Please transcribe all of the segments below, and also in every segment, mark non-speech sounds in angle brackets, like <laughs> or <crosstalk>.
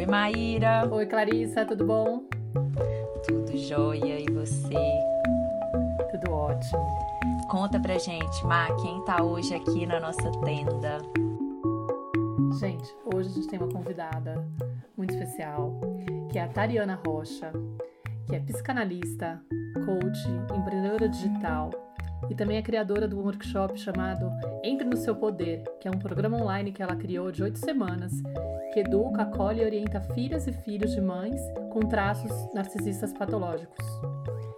Oi, Maíra. Oi, Clarissa, tudo bom? Tudo jóia. E você? Tudo ótimo. Conta pra gente, Ma, quem tá hoje aqui na nossa tenda? Gente, hoje a gente tem uma convidada muito especial, que é a Tariana Rocha, que é psicanalista, coach, empreendedora digital e também é criadora do workshop chamado Entre no Seu Poder, que é um programa online que ela criou de oito semanas, que educa, acolhe e orienta filhas e filhos de mães com traços narcisistas patológicos.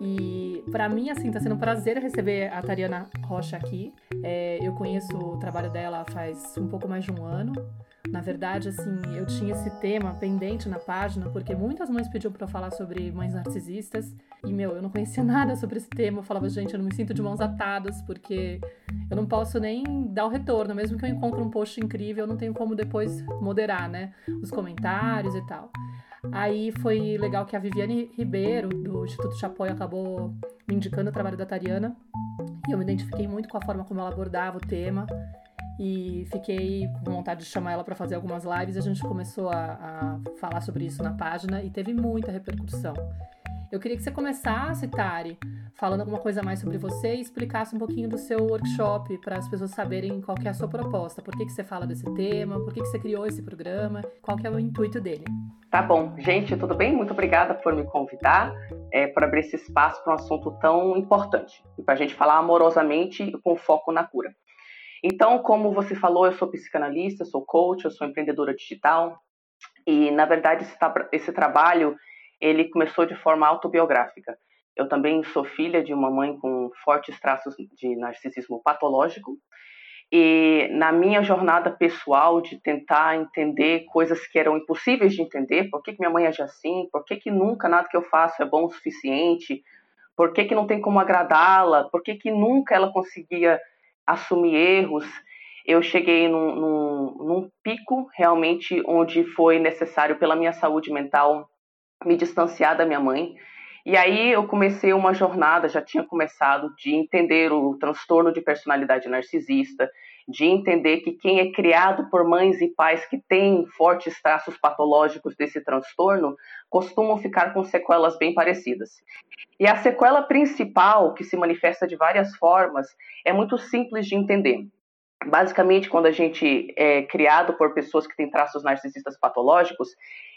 E para mim, assim, tá sendo um prazer receber a Tariana Rocha aqui. É, eu conheço o trabalho dela faz um pouco mais de um ano. Na verdade, assim, eu tinha esse tema pendente na página porque muitas mães pediam para eu falar sobre mães narcisistas e meu, eu não conhecia <laughs> nada sobre esse tema. Eu falava, gente, eu não me sinto de mãos atadas porque eu não posso nem dar o retorno, mesmo que eu encontre um post incrível, eu não tenho como depois moderar, né, os comentários e tal. Aí foi legal que a Viviane Ribeiro, do Instituto Chapoy, acabou me indicando o trabalho da Tariana. E eu me identifiquei muito com a forma como ela abordava o tema e fiquei com vontade de chamar ela para fazer algumas lives. A gente começou a, a, falar sobre isso na página e teve muita repercussão. Eu queria que você começasse, Tari, falando alguma coisa mais sobre você e explicasse um pouquinho do seu workshop para as pessoas saberem qual é a sua proposta, por que, que você fala desse tema, por que, que você criou esse programa, qual que é o intuito dele. Tá bom. Gente, tudo bem? Muito obrigada por me convidar, é, por abrir esse espaço para um assunto tão importante e para a gente falar amorosamente com foco na cura. Então, como você falou, eu sou psicanalista, sou coach, eu sou empreendedora digital e, na verdade, esse, esse trabalho ele começou de forma autobiográfica. Eu também sou filha de uma mãe com fortes traços de narcisismo patológico e na minha jornada pessoal de tentar entender coisas que eram impossíveis de entender, por que, que minha mãe age assim, por que, que nunca nada que eu faço é bom o suficiente, por que, que não tem como agradá-la, por que, que nunca ela conseguia assumir erros, eu cheguei num, num, num, pico realmente onde foi necessário, pela minha saúde mental, me distanciar da minha mãe. E aí eu comecei uma jornada, já tinha começado, de entender o transtorno de personalidade narcisista, de entender que quem é criado por mães e pais que têm fortes traços patológicos desse transtorno costumam ficar com sequelas bem parecidas. E a sequela principal, que se manifesta de várias formas, é muito simples de entender. Basicamente, quando a gente é criado por pessoas que têm traços narcisistas patológicos,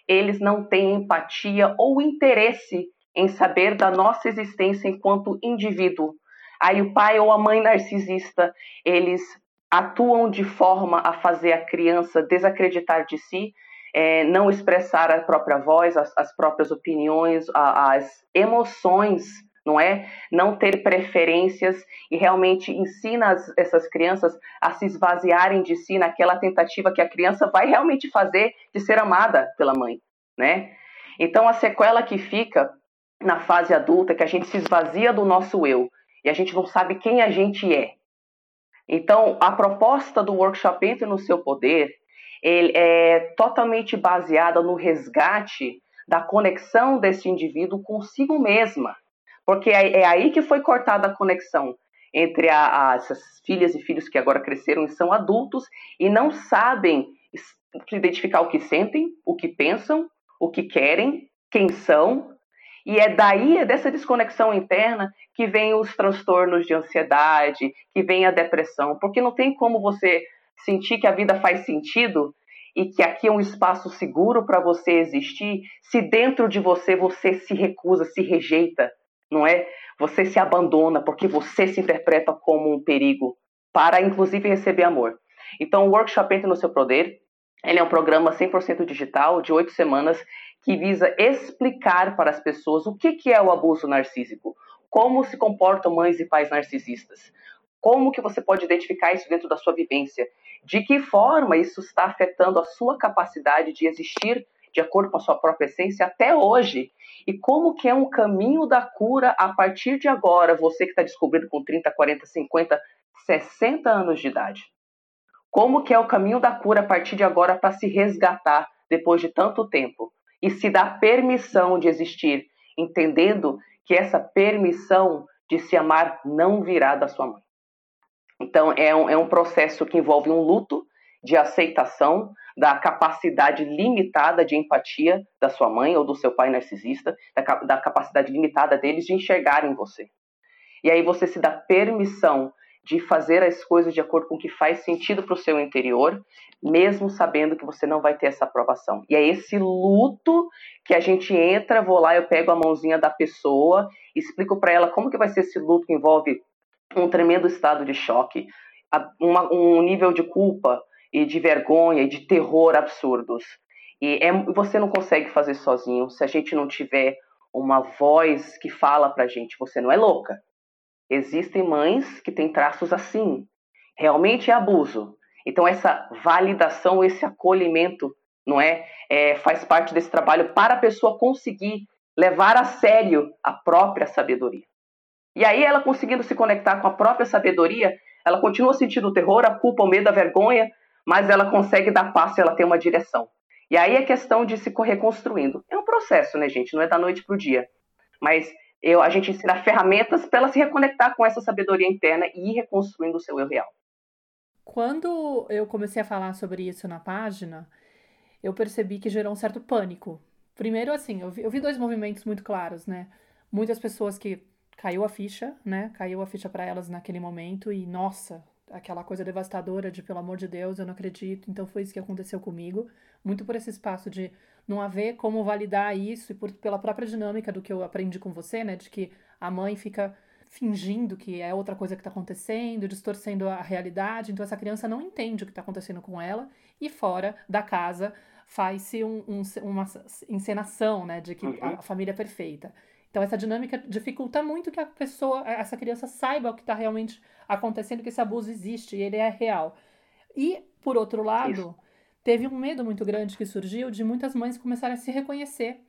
eles não têm empatia ou interesse em saber da nossa existência enquanto indivíduo. Aí o pai ou a mãe narcisista, eles atuam de forma a fazer a criança desacreditar de si, é, não expressar a própria voz, as, as próprias opiniões, a, as emoções, não é? Não ter preferências e realmente ensina as, essas crianças a se esvaziarem de si naquela tentativa que a criança vai realmente fazer de ser amada pela mãe, né? Então a sequela que fica na fase adulta é que a gente se esvazia do nosso eu e a gente não sabe quem a gente é. Então, a proposta do workshop Entre no Seu Poder ele é totalmente baseada no resgate da conexão desse indivíduo consigo mesma. Porque é, é aí que foi cortada a conexão entre a, a, essas filhas e filhos que agora cresceram e são adultos e não sabem identificar o que sentem, o que pensam, o que querem, quem são e é daí, é dessa desconexão interna, que vem os transtornos de ansiedade, que vem a depressão, porque não tem como você sentir que a vida faz sentido e que aqui é um espaço seguro para você existir, se dentro de você você se recusa, se rejeita, não é? Você se abandona porque você se interpreta como um perigo para inclusive receber amor. Então, o workshop Entre no Seu Poder, ele é um programa 100% digital, de oito semanas, que visa explicar para as pessoas o que, que é o abuso narcísico, como se comportam mães e pais narcisistas, como que você pode identificar isso dentro da sua vivência, de que forma isso está afetando a sua capacidade de existir de acordo com a sua própria essência até hoje, e como que é um caminho da cura a partir de agora, você que está descobrindo com 30, 40, 50, 60 anos de idade. Como que é o caminho da cura a partir de agora para se resgatar depois de tanto tempo? E se dá permissão de existir, entendendo que essa permissão de se amar não virá da sua mãe. Então, é um, é um processo que envolve um luto de aceitação da capacidade limitada de empatia da sua mãe ou do seu pai narcisista, da, da capacidade limitada deles de enxergarem você. E aí você se dá permissão de fazer as coisas de acordo com o que faz sentido para o seu interior, mesmo sabendo que você não vai ter essa aprovação. E é esse luto que a gente entra, vou lá, eu pego a mãozinha da pessoa, explico para ela como que vai ser esse luto que envolve um tremendo estado de choque, uma, um nível de culpa e de vergonha e de terror absurdos. E é, você não consegue fazer sozinho se a gente não tiver uma voz que fala pra gente, você não é louca, Existem mães que têm traços assim. Realmente é abuso. Então, essa validação, esse acolhimento, não é? é faz parte desse trabalho para a pessoa conseguir levar a sério a própria sabedoria. E aí, ela conseguindo se conectar com a própria sabedoria, ela continua sentindo o terror, a culpa, o medo, a vergonha, mas ela consegue dar passo e ela tem uma direção. E aí é questão de se reconstruindo. É um processo, né, gente? Não é da noite para o dia. Mas eu, a gente ensina ferramentas para ela se reconectar com essa sabedoria interna e ir reconstruindo o seu eu real. Quando eu comecei a falar sobre isso na página, eu percebi que gerou um certo pânico. Primeiro, assim, eu vi, eu vi dois movimentos muito claros, né? Muitas pessoas que caiu a ficha, né? Caiu a ficha para elas naquele momento e, nossa, aquela coisa devastadora de, pelo amor de Deus, eu não acredito. Então foi isso que aconteceu comigo. Muito por esse espaço de não haver como validar isso e por, pela própria dinâmica do que eu aprendi com você, né? De que a mãe fica fingindo que é outra coisa que está acontecendo, distorcendo a realidade. Então essa criança não entende o que está acontecendo com ela e fora da casa faz-se um, um, uma encenação, né? De que uhum. a família é perfeita. Então essa dinâmica dificulta muito que a pessoa, essa criança saiba o que está realmente acontecendo, que esse abuso existe e ele é real. E por outro lado teve um medo muito grande que surgiu de muitas mães começarem a se reconhecer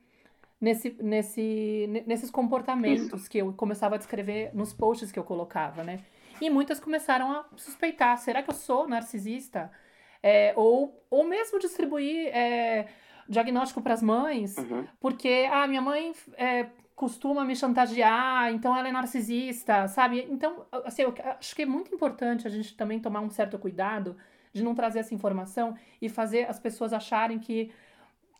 nesse, nesse, nesses comportamentos Isso. que eu começava a descrever nos posts que eu colocava, né? E muitas começaram a suspeitar: será que eu sou narcisista? É, ou, ou mesmo distribuir é, diagnóstico para as mães, uhum. porque ah, minha mãe é, costuma me chantagear, então ela é narcisista, sabe? Então, assim, eu acho que é muito importante a gente também tomar um certo cuidado de não trazer essa informação e fazer as pessoas acharem que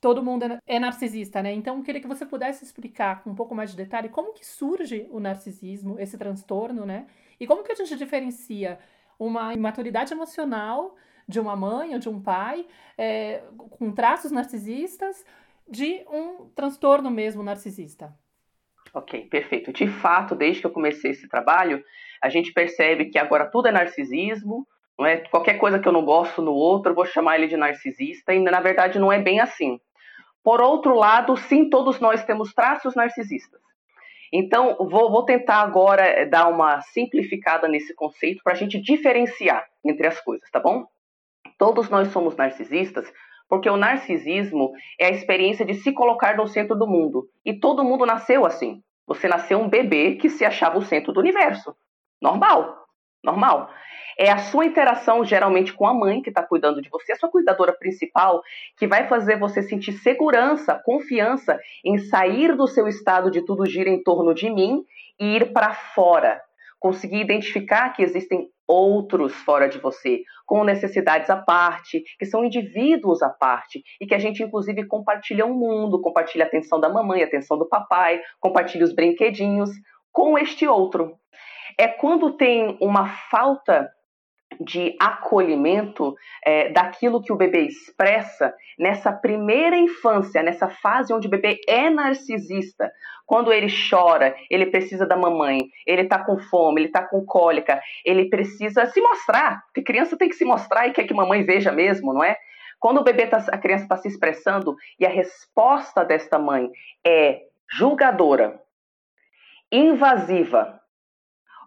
todo mundo é, é narcisista, né? Então, eu queria que você pudesse explicar com um pouco mais de detalhe como que surge o narcisismo, esse transtorno, né? E como que a gente diferencia uma imaturidade emocional de uma mãe ou de um pai é, com traços narcisistas de um transtorno mesmo narcisista. Ok, perfeito. De fato, desde que eu comecei esse trabalho, a gente percebe que agora tudo é narcisismo, não é? Qualquer coisa que eu não gosto no outro, eu vou chamar ele de narcisista, e na verdade não é bem assim. Por outro lado, sim, todos nós temos traços narcisistas. Então, vou, vou tentar agora eh, dar uma simplificada nesse conceito para a gente diferenciar entre as coisas, tá bom? Todos nós somos narcisistas porque o narcisismo é a experiência de se colocar no centro do mundo. E todo mundo nasceu assim. Você nasceu um bebê que se achava o centro do universo. Normal. Normal é a sua interação geralmente com a mãe que está cuidando de você, a sua cuidadora principal, que vai fazer você sentir segurança, confiança em sair do seu estado de tudo gira em torno de mim e ir para fora. Conseguir identificar que existem outros fora de você, com necessidades à parte, que são indivíduos à parte, e que a gente, inclusive, compartilha o um mundo, compartilha a atenção da mamãe, a atenção do papai, compartilha os brinquedinhos com este outro. É quando tem uma falta de acolhimento é, daquilo que o bebê expressa nessa primeira infância, nessa fase onde o bebê é narcisista. Quando ele chora, ele precisa da mamãe, ele está com fome, ele está com cólica, ele precisa se mostrar, porque criança tem que se mostrar e quer que mamãe veja mesmo, não é? Quando o bebê tá, a criança está se expressando e a resposta desta mãe é julgadora, invasiva,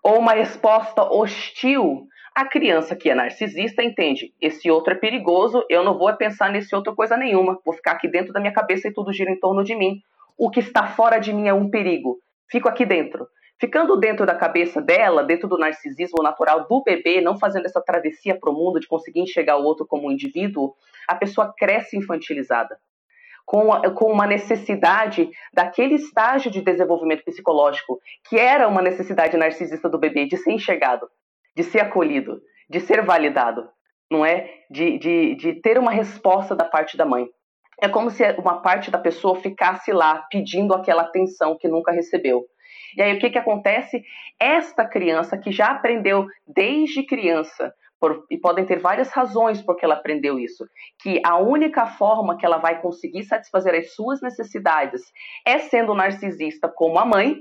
ou uma resposta hostil a criança que é narcisista entende: esse outro é perigoso, eu não vou pensar nesse outro coisa nenhuma, vou ficar aqui dentro da minha cabeça e tudo gira em torno de mim. O que está fora de mim é um perigo. Fico aqui dentro. Ficando dentro da cabeça dela, dentro do narcisismo natural do bebê, não fazendo essa travessia para o mundo de conseguir enxergar o outro como um indivíduo, a pessoa cresce infantilizada. Com, a, com uma necessidade daquele estágio de desenvolvimento psicológico, que era uma necessidade narcisista do bebê, de ser enxergado de ser acolhido, de ser validado. não é? De, de, de ter uma resposta da parte da mãe. É como se uma parte da pessoa ficasse lá pedindo aquela atenção que nunca recebeu. E aí o que, que acontece? Esta criança que já aprendeu desde criança, por, e podem ter várias razões porque ela aprendeu isso, que a única forma que ela vai conseguir satisfazer as suas necessidades é sendo narcisista como a mãe,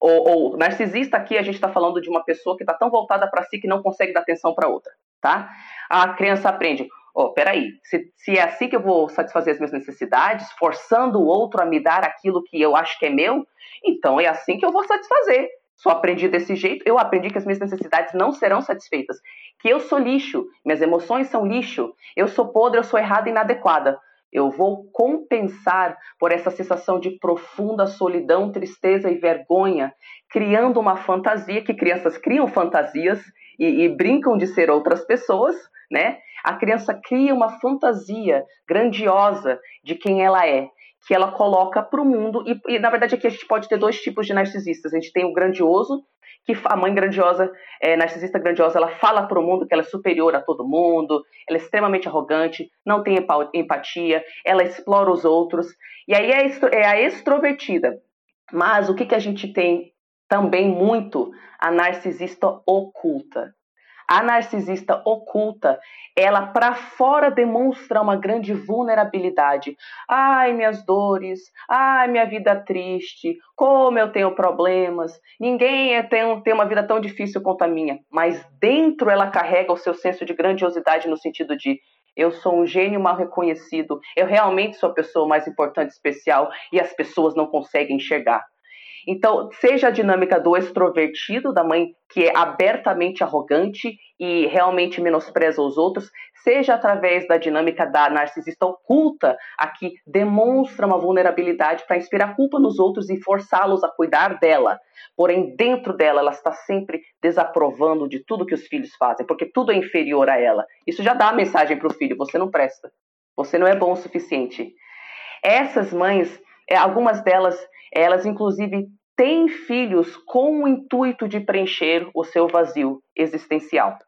ou, ou narcisista aqui a gente está falando de uma pessoa que está tão voltada para si que não consegue dar atenção para outra, tá? A criança aprende, oh, peraí, se, se é assim que eu vou satisfazer as minhas necessidades, forçando o outro a me dar aquilo que eu acho que é meu, então é assim que eu vou satisfazer. Só aprendi desse jeito, eu aprendi que as minhas necessidades não serão satisfeitas, que eu sou lixo, minhas emoções são lixo, eu sou podre, eu sou errada e inadequada. Eu vou compensar por essa sensação de profunda solidão, tristeza e vergonha, criando uma fantasia, que crianças criam fantasias e, e brincam de ser outras pessoas, né? A criança cria uma fantasia grandiosa de quem ela é, que ela coloca para o mundo. E, e, na verdade, aqui a gente pode ter dois tipos de narcisistas. A gente tem o grandioso, que a mãe grandiosa, é, narcisista grandiosa, ela fala para o mundo que ela é superior a todo mundo, ela é extremamente arrogante, não tem empatia, ela explora os outros. E aí é, é a extrovertida. Mas o que, que a gente tem também muito? A narcisista oculta. A narcisista oculta, ela para fora demonstra uma grande vulnerabilidade. Ai, minhas dores, ai, minha vida triste, como eu tenho problemas, ninguém é, tem, tem uma vida tão difícil quanto a minha. Mas dentro ela carrega o seu senso de grandiosidade no sentido de eu sou um gênio mal reconhecido, eu realmente sou a pessoa mais importante, especial e as pessoas não conseguem enxergar. Então, seja a dinâmica do extrovertido, da mãe que é abertamente arrogante e realmente menospreza os outros, seja através da dinâmica da narcisista oculta, a que demonstra uma vulnerabilidade para inspirar culpa nos outros e forçá-los a cuidar dela. Porém, dentro dela, ela está sempre desaprovando de tudo que os filhos fazem, porque tudo é inferior a ela. Isso já dá a mensagem para o filho: você não presta, você não é bom o suficiente. Essas mães, é, algumas delas, elas inclusive têm filhos com o intuito de preencher o seu vazio existencial.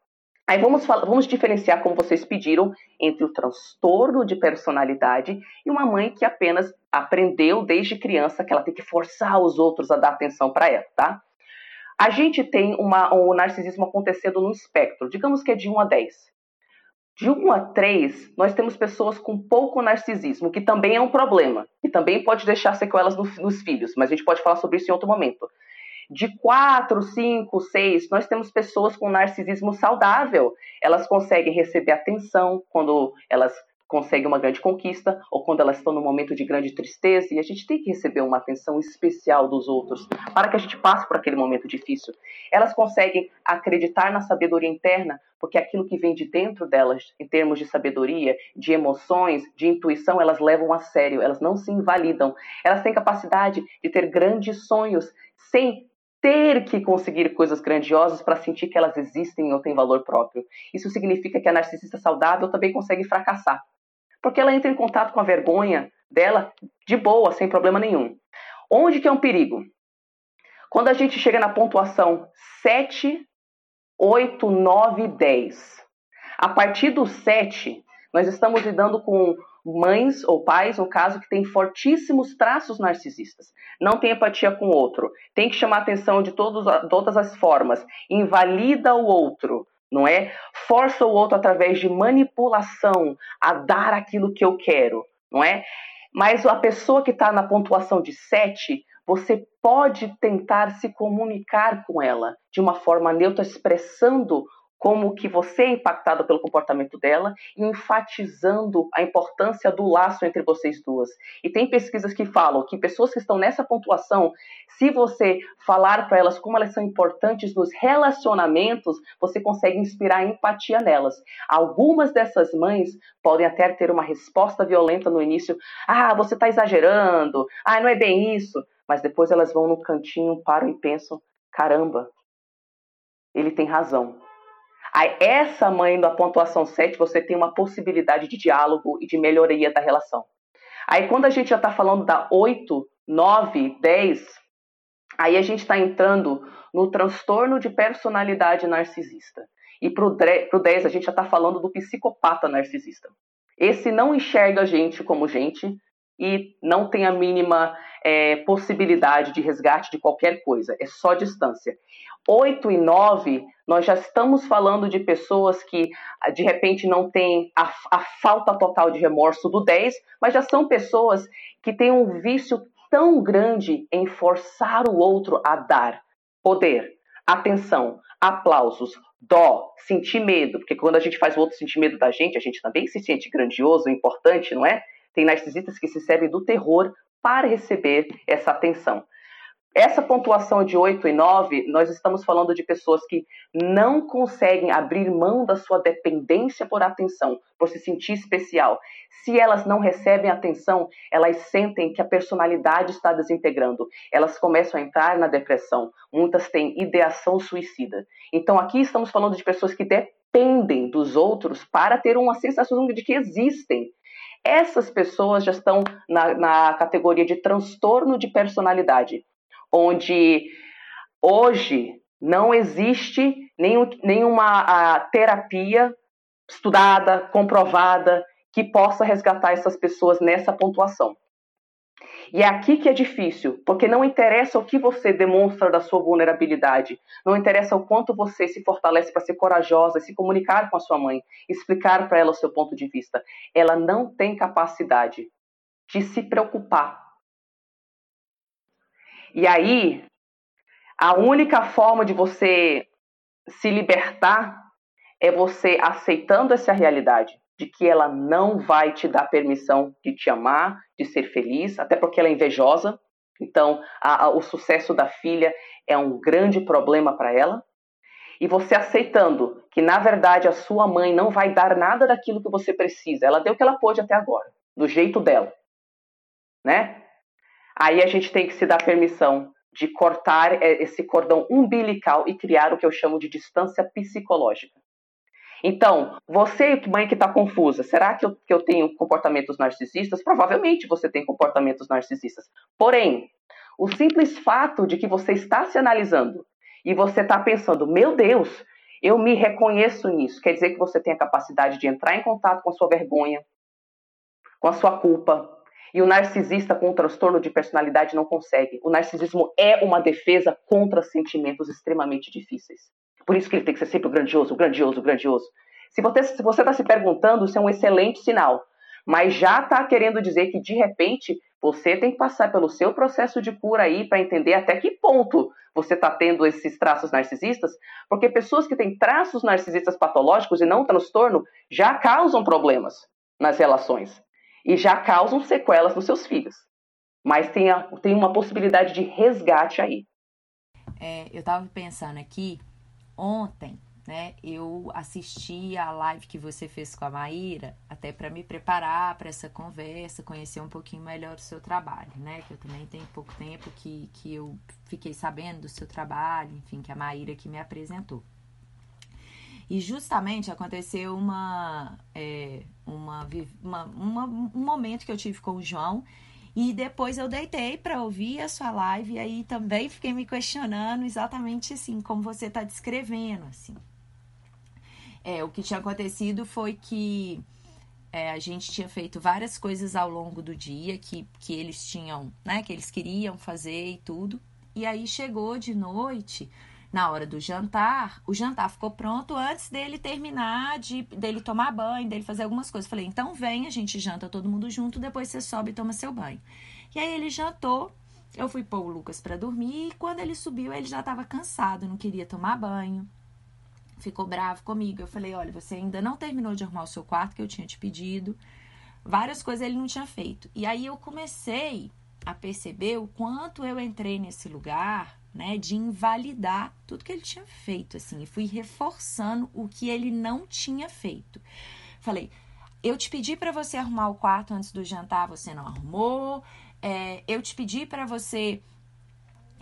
Aí vamos, vamos diferenciar, como vocês pediram, entre o transtorno de personalidade e uma mãe que apenas aprendeu desde criança que ela tem que forçar os outros a dar atenção para ela, tá? A gente tem uma, um narcisismo acontecendo no espectro, digamos que é de 1 a 10. De 1 a 3, nós temos pessoas com pouco narcisismo, que também é um problema, e também pode deixar sequelas no, nos filhos, mas a gente pode falar sobre isso em outro momento. De 4, 5, 6, nós temos pessoas com narcisismo saudável. Elas conseguem receber atenção quando elas conseguem uma grande conquista ou quando elas estão num momento de grande tristeza e a gente tem que receber uma atenção especial dos outros para que a gente passe por aquele momento difícil. Elas conseguem acreditar na sabedoria interna porque aquilo que vem de dentro delas, em termos de sabedoria, de emoções, de intuição, elas levam a sério, elas não se invalidam. Elas têm capacidade de ter grandes sonhos sem ter que conseguir coisas grandiosas para sentir que elas existem ou têm valor próprio. Isso significa que a narcisista saudável também consegue fracassar porque ela entra em contato com a vergonha dela de boa, sem problema nenhum. Onde que é um perigo? Quando a gente chega na pontuação 7, 8, 9, 10. A partir do 7, nós estamos lidando com mães ou pais, no caso, que têm fortíssimos traços narcisistas. Não tem empatia com o outro, tem que chamar atenção de, todos, todas as formas, invalida o outro, não é? Força o outro através de manipulação a dar aquilo que eu quero, não é? Mas a pessoa que está na pontuação de 7, você pode tentar se comunicar com ela de uma forma neutra, expressando como que você é impactado pelo comportamento dela enfatizando a importância do laço entre vocês duas. E tem pesquisas que falam que pessoas que estão nessa pontuação, se você falar para elas como elas são importantes nos relacionamentos, você consegue inspirar empatia nelas. Algumas dessas mães podem até ter uma resposta violenta no início: "Ah, você está exagerando. Ah, não é bem isso". Mas depois elas vão no cantinho, param e pensam: "Caramba, ele tem razão Aí, essa mãe da pontuação 7, você tem uma possibilidade de diálogo e de melhoria da relação. Aí, quando a gente já está falando da 8, 9, 10, aí a gente está entrando no transtorno de personalidade narcisista. E para o 10, a gente já está falando do psicopata narcisista. Esse não enxerga a gente como gente e não tem a mínima é, possibilidade de resgate de qualquer coisa, é só distância. 8 e 9, nós já estamos falando de pessoas que de repente não têm a, a falta total de remorso do 10, mas já são pessoas que têm um vício tão grande em forçar o outro a dar poder, atenção, aplausos, dó, sentir medo, porque quando a gente faz o outro sentir medo da gente, a gente também se sente grandioso, importante, não é? Tem narcisistas que se servem do terror para receber essa atenção. Essa pontuação de 8 e 9, nós estamos falando de pessoas que não conseguem abrir mão da sua dependência por atenção, por se sentir especial. Se elas não recebem atenção, elas sentem que a personalidade está desintegrando. Elas começam a entrar na depressão. Muitas têm ideação suicida. Então aqui estamos falando de pessoas que dependem dos outros para ter uma sensação de que existem. Essas pessoas já estão na, na categoria de transtorno de personalidade onde hoje não existe nenhum, nenhuma terapia estudada, comprovada, que possa resgatar essas pessoas nessa pontuação. E é aqui que é difícil, porque não interessa o que você demonstra da sua vulnerabilidade, não interessa o quanto você se fortalece para ser corajosa, se comunicar com a sua mãe, explicar para ela o seu ponto de vista. Ela não tem capacidade de se preocupar e aí, a única forma de você se libertar é você aceitando essa realidade de que ela não vai te dar permissão de te amar, de ser feliz, até porque ela é invejosa. Então, a, a, o sucesso da filha é um grande problema para ela. E você aceitando que, na verdade, a sua mãe não vai dar nada daquilo que você precisa. Ela deu o que ela pôde até agora, do jeito dela. Né? Aí a gente tem que se dar permissão de cortar é, esse cordão umbilical e criar o que eu chamo de distância psicológica. Então, você, mãe que está confusa, será que eu, que eu tenho comportamentos narcisistas? Provavelmente você tem comportamentos narcisistas. Porém, o simples fato de que você está se analisando e você está pensando, meu Deus, eu me reconheço nisso, quer dizer que você tem a capacidade de entrar em contato com a sua vergonha, com a sua culpa, e o narcisista com o transtorno de personalidade não consegue. O narcisismo é uma defesa contra sentimentos extremamente difíceis. Por isso que ele tem que ser sempre grandioso, grandioso, grandioso. Se você está se perguntando, isso é um excelente sinal. Mas já está querendo dizer que, de repente, você tem que passar pelo seu processo de cura aí para entender até que ponto você está tendo esses traços narcisistas, porque pessoas que têm traços narcisistas patológicos e não transtorno já causam problemas nas relações e já causam sequelas nos seus filhos. Mas tem, a, tem uma possibilidade de resgate aí. É, eu estava pensando aqui, ontem, né, eu assisti a live que você fez com a Maíra, até para me preparar para essa conversa, conhecer um pouquinho melhor o seu trabalho, né? Que eu também tenho pouco tempo que, que eu fiquei sabendo do seu trabalho, enfim, que a Maíra que me apresentou. E justamente aconteceu uma, é, uma, uma, uma, um momento que eu tive com o João. E depois eu deitei para ouvir a sua live e aí também fiquei me questionando exatamente assim, como você está descrevendo, assim. É, o que tinha acontecido foi que é, a gente tinha feito várias coisas ao longo do dia que, que eles tinham, né, que eles queriam fazer e tudo. E aí chegou de noite, na hora do jantar, o jantar ficou pronto antes dele terminar, de dele tomar banho, dele fazer algumas coisas. Falei, então vem, a gente janta todo mundo junto, depois você sobe e toma seu banho. E aí ele jantou, eu fui pôr o Lucas para dormir e quando ele subiu, ele já estava cansado, não queria tomar banho. Ficou bravo comigo. Eu falei: olha, você ainda não terminou de arrumar o seu quarto que eu tinha te pedido. Várias coisas ele não tinha feito. E aí eu comecei a perceber o quanto eu entrei nesse lugar né, de invalidar tudo que ele tinha feito, assim, e fui reforçando o que ele não tinha feito. Falei, eu te pedi para você arrumar o quarto antes do jantar, você não arrumou. É, eu te pedi para você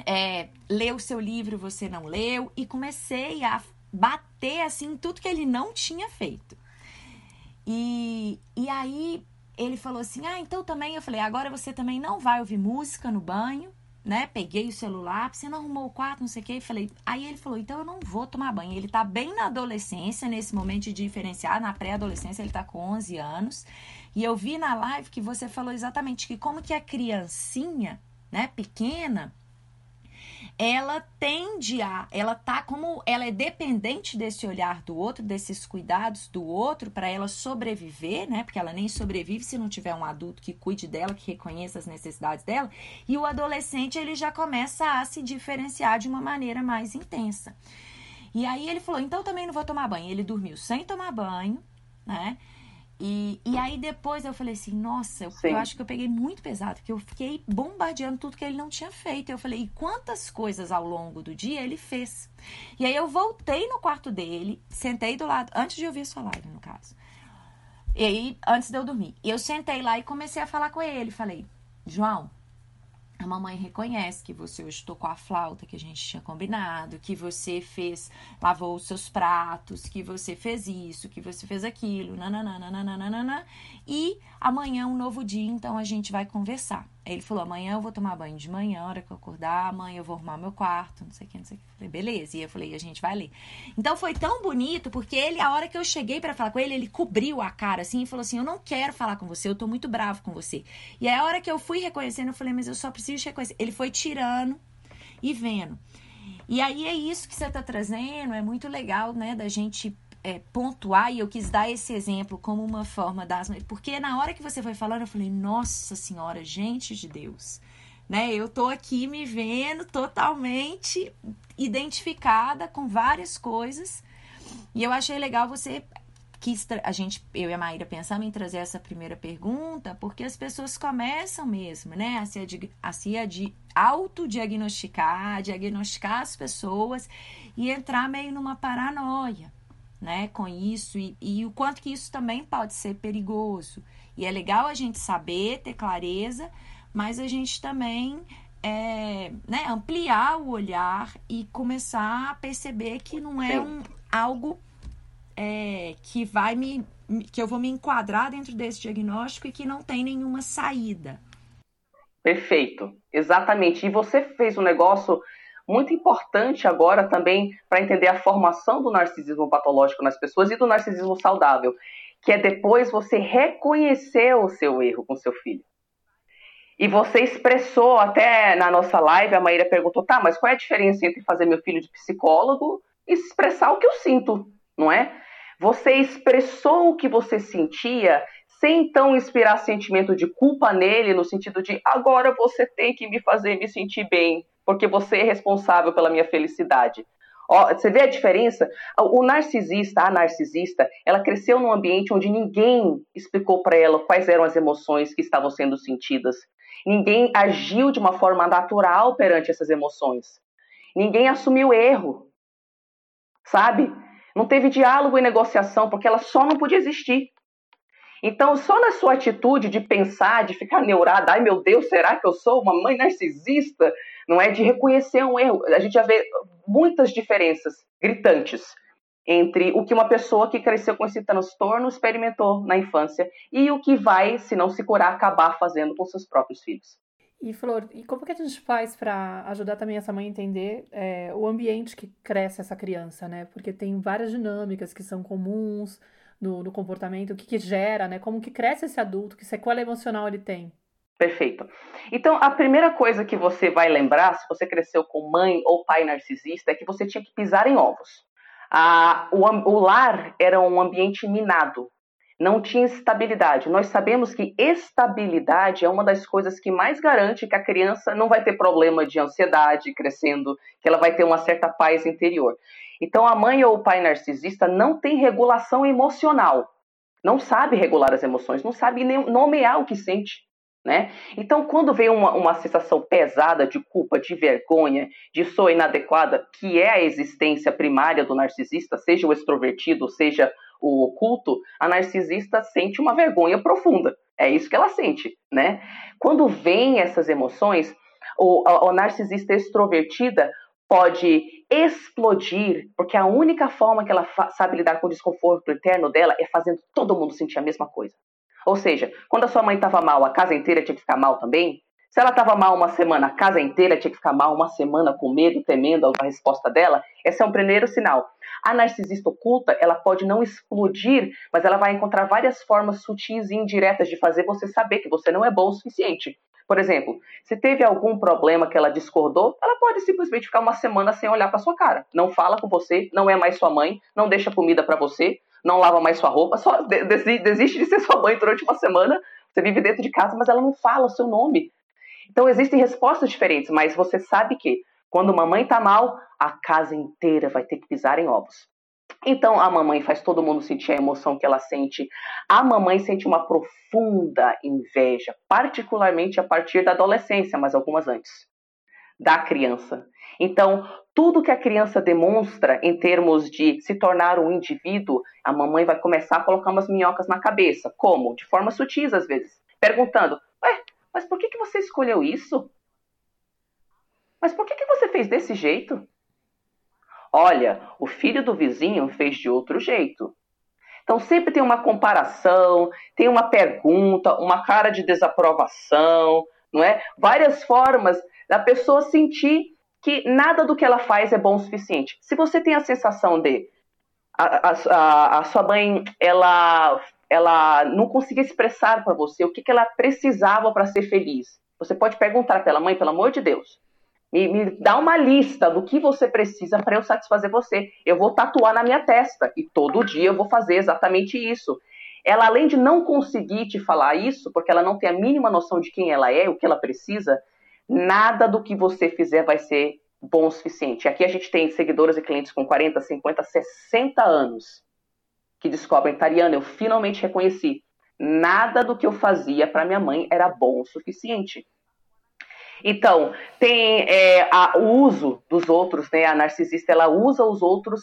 é, ler o seu livro, você não leu. E comecei a bater, assim, tudo que ele não tinha feito. E, e aí ele falou assim: Ah, então também. Eu falei: Agora você também não vai ouvir música no banho né, peguei o celular, você não arrumou o quarto, não sei o que, falei, aí ele falou, então eu não vou tomar banho. Ele tá bem na adolescência, nesse momento de diferenciar, na pré-adolescência, ele tá com 11 anos, e eu vi na live que você falou exatamente que como que a criancinha, né, pequena, ela tende a, ela tá como, ela é dependente desse olhar do outro, desses cuidados do outro para ela sobreviver, né? Porque ela nem sobrevive se não tiver um adulto que cuide dela, que reconheça as necessidades dela. E o adolescente ele já começa a se diferenciar de uma maneira mais intensa. E aí ele falou: "Então também não vou tomar banho". Ele dormiu sem tomar banho, né? E, e aí depois eu falei assim, nossa, eu, eu, acho que eu peguei muito pesado, porque eu fiquei bombardeando tudo que ele não tinha feito. Eu falei, e quantas coisas ao longo do dia ele fez? E aí eu voltei no quarto dele, sentei do lado, antes de ouvir sua live, no caso. E aí, antes de eu dormir. Eu sentei lá e comecei a falar com ele. Falei, João, a mamãe reconhece que você hoje tocou a flauta que a gente tinha combinado, que você fez, lavou os seus pratos, que você fez isso, que você fez aquilo, nananana, e amanhã é um novo dia, então a gente vai conversar. Ele falou: amanhã eu vou tomar banho de manhã, hora que eu acordar, amanhã eu vou arrumar meu quarto, não sei o que, não sei o que. Falei, beleza. E eu falei: a gente vai ler. Então foi tão bonito, porque ele, a hora que eu cheguei para falar com ele, ele cobriu a cara assim e falou assim: eu não quero falar com você, eu tô muito bravo com você. E aí a hora que eu fui reconhecendo, eu falei: mas eu só preciso reconhecer. Ele foi tirando e vendo. E aí é isso que você tá trazendo, é muito legal, né, da gente é, pontuar, e eu quis dar esse exemplo como uma forma das. Porque na hora que você foi falando, eu falei, nossa senhora, gente de Deus. Né? Eu tô aqui me vendo totalmente identificada com várias coisas. E eu achei legal você quis a gente, eu e a Maíra pensamos em trazer essa primeira pergunta, porque as pessoas começam mesmo, né, a se, a se autodiagnosticar, diagnosticar as pessoas e entrar meio numa paranoia né, com isso e, e o quanto que isso também pode ser perigoso. E é legal a gente saber, ter clareza, mas a gente também é, né, ampliar o olhar e começar a perceber que não é um, algo é, que vai me que eu vou me enquadrar dentro desse diagnóstico e que não tem nenhuma saída. Perfeito, exatamente. E você fez um negócio muito importante agora também para entender a formação do narcisismo patológico nas pessoas e do narcisismo saudável, que é depois você reconhecer o seu erro com seu filho. E você expressou até na nossa live, a Maíra perguntou, tá, mas qual é a diferença entre fazer meu filho de psicólogo e expressar o que eu sinto, não é? Você expressou o que você sentia sem então inspirar sentimento de culpa nele, no sentido de agora você tem que me fazer me sentir bem porque você é responsável pela minha felicidade. Você vê a diferença? O narcisista, a narcisista, ela cresceu num ambiente onde ninguém explicou para ela quais eram as emoções que estavam sendo sentidas. Ninguém agiu de uma forma natural perante essas emoções. Ninguém assumiu erro. Sabe? Não teve diálogo e negociação, porque ela só não podia existir. Então, só na sua atitude de pensar, de ficar neurada, ai meu Deus, será que eu sou uma mãe narcisista? não é de reconhecer um erro. A gente já vê muitas diferenças gritantes entre o que uma pessoa que cresceu com esse transtorno experimentou na infância e o que vai, se não se curar, acabar fazendo com seus próprios filhos. E Flor, e como que a gente faz para ajudar também essa mãe a entender é, o ambiente que cresce essa criança, né? Porque tem várias dinâmicas que são comuns no comportamento, o que, que gera, né? Como que cresce esse adulto, que sequela emocional ele tem. Perfeito. Então, a primeira coisa que você vai lembrar, se você cresceu com mãe ou pai narcisista, é que você tinha que pisar em ovos. Ah, o, o lar era um ambiente minado, não tinha estabilidade. Nós sabemos que estabilidade é uma das coisas que mais garante que a criança não vai ter problema de ansiedade crescendo, que ela vai ter uma certa paz interior. Então, a mãe ou o pai narcisista não tem regulação emocional, não sabe regular as emoções, não sabe nomear o que sente. Né? Então, quando vem uma, uma sensação pesada de culpa, de vergonha, de sou inadequada, que é a existência primária do narcisista, seja o extrovertido, seja o oculto, a narcisista sente uma vergonha profunda. É isso que ela sente, né? Quando vem essas emoções, o, a narcisista extrovertida pode explodir, porque a única forma que ela sabe lidar com o desconforto interno dela é fazendo todo mundo sentir a mesma coisa. Ou seja, quando a sua mãe estava mal, a casa inteira tinha que ficar mal também? Se ela estava mal uma semana, a casa inteira tinha que ficar mal uma semana, com medo, temendo a resposta dela. Esse é um primeiro sinal. A narcisista oculta, ela pode não explodir, mas ela vai encontrar várias formas sutis e indiretas de fazer você saber que você não é bom o suficiente. Por exemplo, se teve algum problema que ela discordou, ela pode simplesmente ficar uma semana sem olhar para sua cara. Não fala com você, não é mais sua mãe, não deixa comida para você, não lava mais sua roupa, só desiste de ser sua mãe durante uma semana. Você vive dentro de casa, mas ela não fala o seu nome. Então existem respostas diferentes, mas você sabe que quando uma mãe tá mal, a casa inteira vai ter que pisar em ovos. Então a mamãe faz todo mundo sentir a emoção que ela sente. A mamãe sente uma profunda inveja, particularmente a partir da adolescência, mas algumas antes, da criança. Então, tudo que a criança demonstra em termos de se tornar um indivíduo, a mamãe vai começar a colocar umas minhocas na cabeça. Como? De forma sutis, às vezes. Perguntando: Ué, mas por que, que você escolheu isso? Mas por que, que você fez desse jeito? Olha, o filho do vizinho fez de outro jeito. Então sempre tem uma comparação, tem uma pergunta, uma cara de desaprovação, não é? Várias formas da pessoa sentir que nada do que ela faz é bom o suficiente. Se você tem a sensação de a, a, a sua mãe ela ela não conseguia expressar para você o que, que ela precisava para ser feliz, você pode perguntar pela mãe, pelo amor de Deus, me, me dá uma lista do que você precisa para eu satisfazer você. Eu vou tatuar na minha testa e todo dia eu vou fazer exatamente isso. Ela, além de não conseguir te falar isso, porque ela não tem a mínima noção de quem ela é, o que ela precisa, nada do que você fizer vai ser bom o suficiente. Aqui a gente tem seguidoras e clientes com 40, 50, 60 anos que descobrem, Tariana, eu finalmente reconheci. Nada do que eu fazia para minha mãe era bom o suficiente. Então, tem é, a, o uso dos outros, né? A narcisista, ela usa os outros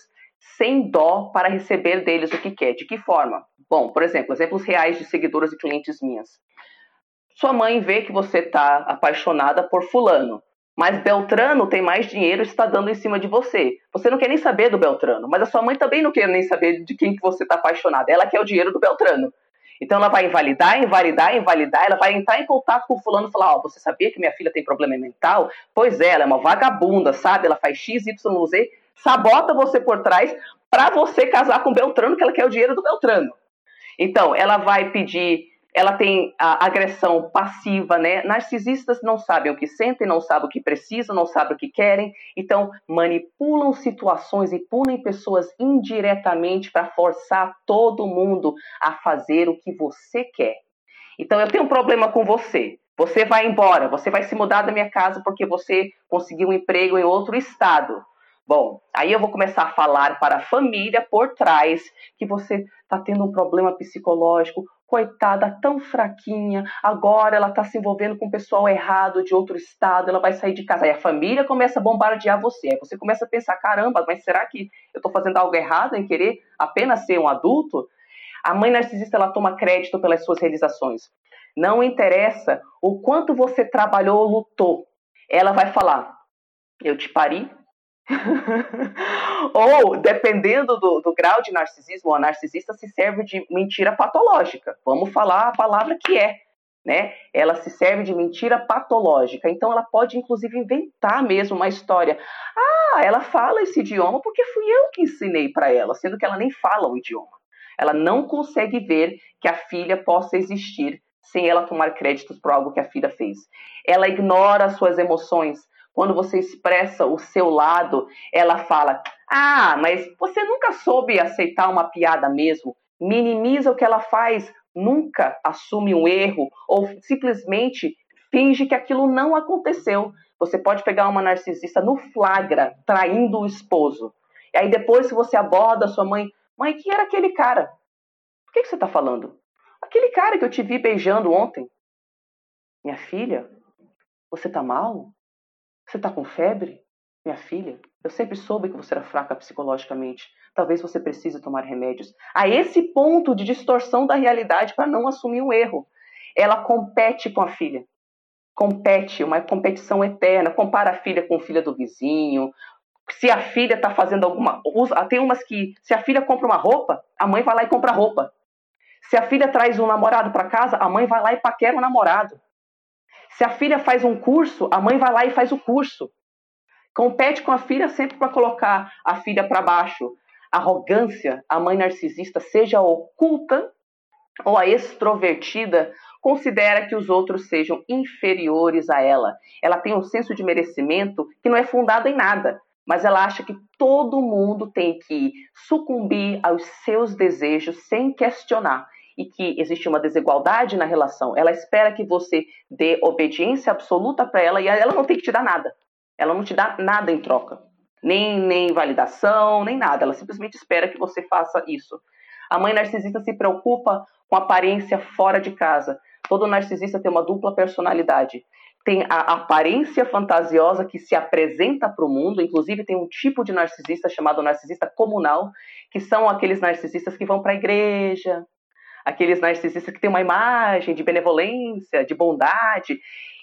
sem dó para receber deles o que quer. De que forma? Bom, por exemplo, exemplos reais de seguidoras e clientes minhas. Sua mãe vê que você está apaixonada por fulano, mas Beltrano tem mais dinheiro e está dando em cima de você. Você não quer nem saber do Beltrano, mas a sua mãe também não quer nem saber de quem que você está apaixonada. Ela quer o dinheiro do Beltrano. Então ela vai invalidar, invalidar, invalidar, ela vai entrar em contato com o fulano e falar, ó, oh, você sabia que minha filha tem problema mental? Pois é, ela é uma vagabunda, sabe? Ela faz X, Y, Z, sabota você por trás para você casar com o Beltrano, que ela quer o dinheiro do Beltrano. Então, ela vai pedir ela tem a agressão passiva, né? Narcisistas não sabem o que sentem, não sabem o que precisam, não sabem o que querem, então manipulam situações e punem pessoas indiretamente para forçar todo mundo a fazer o que você quer. Então eu tenho um problema com você. Você vai embora, você vai se mudar da minha casa porque você conseguiu um emprego em outro estado. Bom, aí eu vou começar a falar para a família por trás que você está tendo um problema psicológico, coitada, tão fraquinha, agora ela está se envolvendo com o pessoal errado de outro estado, ela vai sair de casa. Aí a família começa a bombardear você. Aí você começa a pensar: caramba, mas será que eu estou fazendo algo errado em querer apenas ser um adulto? A mãe narcisista ela toma crédito pelas suas realizações. Não interessa o quanto você trabalhou ou lutou. Ela vai falar: eu te pari, <laughs> Ou, dependendo do, do, grau de narcisismo, a narcisista se serve de mentira patológica. Vamos falar a palavra que é. Né? Ela se serve de mentira patológica. Então, ela pode, inclusive, inventar mesmo uma história. Ah, ela fala esse idioma porque fui eu que ensinei para ela, sendo que ela nem fala o idioma. Ela não consegue ver que a filha possa existir sem ela tomar créditos por algo que a filha fez. Ela ignora suas emoções, quando você expressa o seu lado, ela fala: Ah, mas você nunca soube aceitar uma piada mesmo. Minimiza o que ela faz, nunca assume um erro ou simplesmente finge que aquilo não aconteceu. Você pode pegar uma narcisista no flagra, traindo o esposo. E aí depois, se você aborda a sua mãe, mãe, quem era aquele cara? O que, que você está falando? Aquele cara que eu te vi beijando ontem. Minha filha, você está mal? Você está com febre? Minha filha, eu sempre soube que você era fraca psicologicamente. Talvez você precise tomar remédios. A esse ponto de distorção da realidade para não assumir um erro. Ela compete com a filha. Compete, uma competição eterna. Compara a filha com a filha do vizinho. Se a filha está fazendo alguma. Tem umas que, se a filha compra uma roupa, a mãe vai lá e compra roupa. Se a filha traz um namorado para casa, a mãe vai lá e paquera o namorado. Se a filha faz um curso, a mãe vai lá e faz o curso. Compete com a filha sempre para colocar a filha para baixo. Arrogância, a mãe narcisista, seja oculta ou a extrovertida, considera que os outros sejam inferiores a ela. Ela tem um senso de merecimento que não é fundado em nada, mas ela acha que todo mundo tem que sucumbir aos seus desejos sem questionar e que existe uma desigualdade na relação. Ela espera que você dê obediência absoluta para ela e ela não tem que te dar nada. Ela não te dá nada em troca. Nem, nem validação, nem nada. Ela simplesmente espera que você faça isso. A mãe narcisista se preocupa com aparência fora de casa. Todo narcisista tem uma dupla personalidade. Tem a aparência fantasiosa que se apresenta para o mundo, inclusive tem um tipo de narcisista chamado narcisista comunal, que são aqueles narcisistas que vão para a igreja, aqueles narcisistas que têm uma imagem de benevolência, de bondade,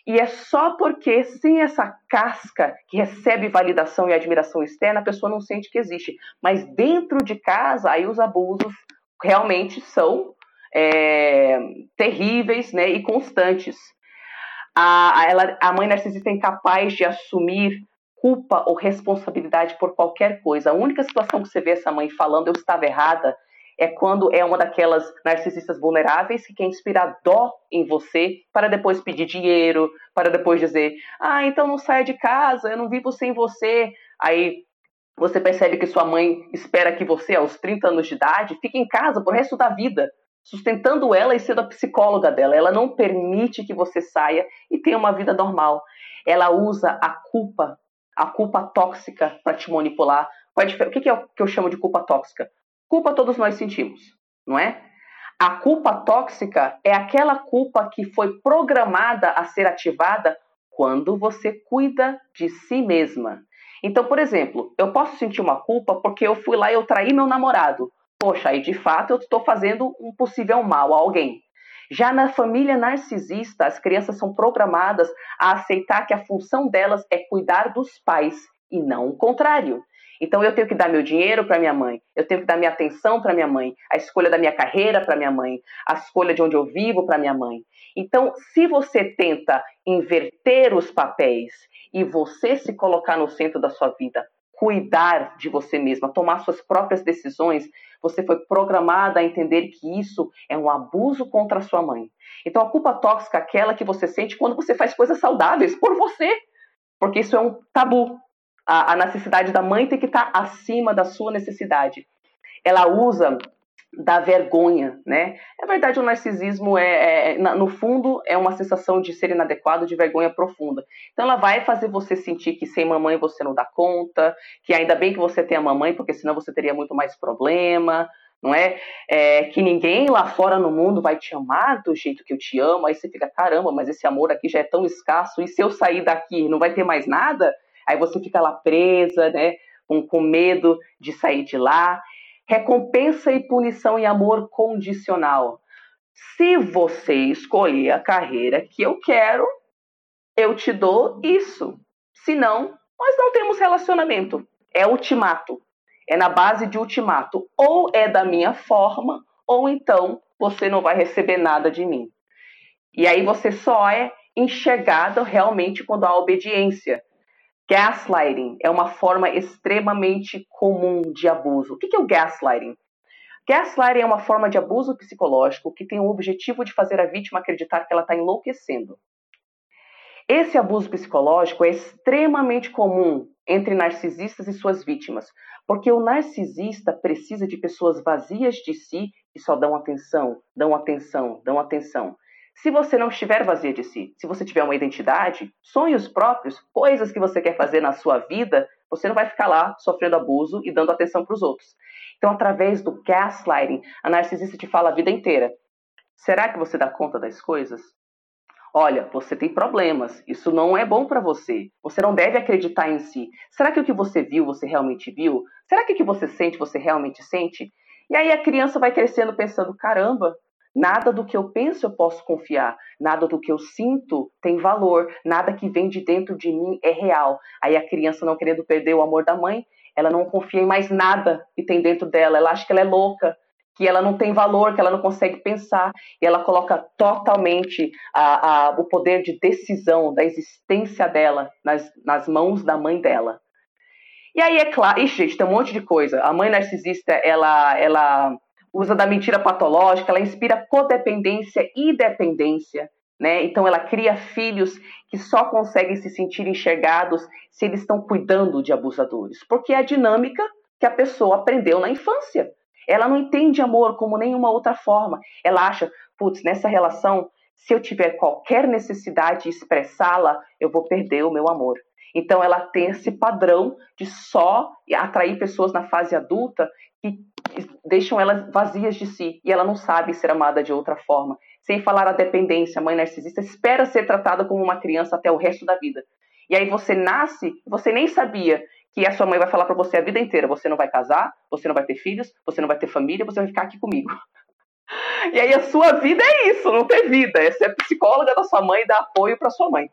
e é só porque sem essa casca que recebe validação e admiração externa, a pessoa não sente que existe. Mas dentro de casa, aí os abusos realmente são é, terríveis né, e constantes. A, ela, a mãe narcisista é incapaz de assumir culpa ou responsabilidade por qualquer coisa. A única situação que você vê essa mãe falando eu estava errada é quando é uma daquelas narcisistas vulneráveis que quer inspirar dó em você para depois pedir dinheiro, para depois dizer: "Ah, então não saia de casa, eu não vivo sem você". Aí você percebe que sua mãe espera que você aos 30 anos de idade fique em casa pro resto da vida sustentando ela e sendo a psicóloga dela. Ela não permite que você saia e tenha uma vida normal. Ela usa a culpa, a culpa tóxica para te manipular. O que é o que eu chamo de culpa tóxica? Culpa todos nós sentimos, não é? A culpa tóxica é aquela culpa que foi programada a ser ativada quando você cuida de si mesma. Então, por exemplo, eu posso sentir uma culpa porque eu fui lá e eu traí meu namorado poxa, aí de fato eu estou fazendo um possível mal a alguém. Já na família narcisista, as crianças são programadas a aceitar que a função delas é cuidar dos pais e não o contrário. Então eu tenho que dar meu dinheiro para minha mãe, eu tenho que dar minha atenção para minha mãe, a escolha da minha carreira para minha mãe, a escolha de onde eu vivo para minha mãe. Então, se você tenta inverter os papéis e você se colocar no centro da sua vida, cuidar de você mesma, tomar suas próprias decisões, você foi programada a entender que isso é um abuso contra a sua mãe. Então a culpa tóxica é aquela que você sente quando você faz coisas saudáveis por você, porque isso é um tabu. A, a necessidade da mãe tem que estar acima da sua necessidade. Ela usa da vergonha, né? É verdade, o narcisismo é, é, no fundo é uma sensação de ser inadequado, de vergonha profunda. Então ela vai fazer você sentir que sem mamãe você não dá conta, que ainda bem que você tem a mamãe, porque senão você teria muito mais problema, não é? é? Que ninguém lá fora no mundo vai te amar do jeito que eu te amo. Aí você fica, caramba, mas esse amor aqui já é tão escasso. E se eu sair daqui, não vai ter mais nada? Aí você fica lá presa, né? Com, com medo de sair de lá recompensa e punição e amor condicional. Se você escolher a carreira que eu quero, eu te dou isso. Se não, nós não temos relacionamento. É ultimato. É na base de ultimato. Ou é da minha forma, ou então você não vai receber nada de mim. E aí você só é enxergado realmente quando há obediência. Gaslighting é uma forma extremamente comum de abuso. O que é o gaslighting? Gaslighting é uma forma de abuso psicológico que tem o objetivo de fazer a vítima acreditar que ela está enlouquecendo. Esse abuso psicológico é extremamente comum entre narcisistas e suas vítimas, porque o narcisista precisa de pessoas vazias de si e só dão atenção, dão atenção, dão atenção. Se você não estiver vazia de si, se você tiver uma identidade, sonhos próprios, coisas que você quer fazer na sua vida, você não vai ficar lá sofrendo abuso e dando atenção para os outros. Então, através do gaslighting, a narcisista te fala a vida inteira: será que você dá conta das coisas? Olha, você tem problemas, isso não é bom para você. Você não deve acreditar em si. Será que o que você viu, você realmente viu? Será que o que você sente, você realmente sente? E aí a criança vai crescendo pensando: caramba, Nada do que eu penso eu posso confiar, nada do que eu sinto tem valor, nada que vem de dentro de mim é real. Aí a criança não querendo perder o amor da mãe, ela não confia em mais nada que tem dentro dela, ela acha que ela é louca, que ela não tem valor, que ela não consegue pensar, e ela coloca totalmente a, a, o poder de decisão da existência dela nas, nas mãos da mãe dela. E aí é claro, ixi, gente, tem um monte de coisa. A mãe narcisista, ela, ela usa da mentira patológica, ela inspira codependência e dependência, né? Então ela cria filhos que só conseguem se sentir enxergados se eles estão cuidando de abusadores, porque é a dinâmica que a pessoa aprendeu na infância. Ela não entende amor como nenhuma outra forma. Ela acha, putz, nessa relação, se eu tiver qualquer necessidade de expressá-la, eu vou perder o meu amor. Então ela tem esse padrão de só atrair pessoas na fase adulta que deixam ela vazias de si e ela não sabe ser amada de outra forma. Sem falar a dependência, a mãe narcisista espera ser tratada como uma criança até o resto da vida. E aí você nasce, você nem sabia que a sua mãe vai falar para você a vida inteira: você não vai casar, você não vai ter filhos, você não vai ter família, você vai ficar aqui comigo. <laughs> E aí a sua vida é isso, não ter vida, é ser psicóloga da sua mãe e dar apoio para sua mãe.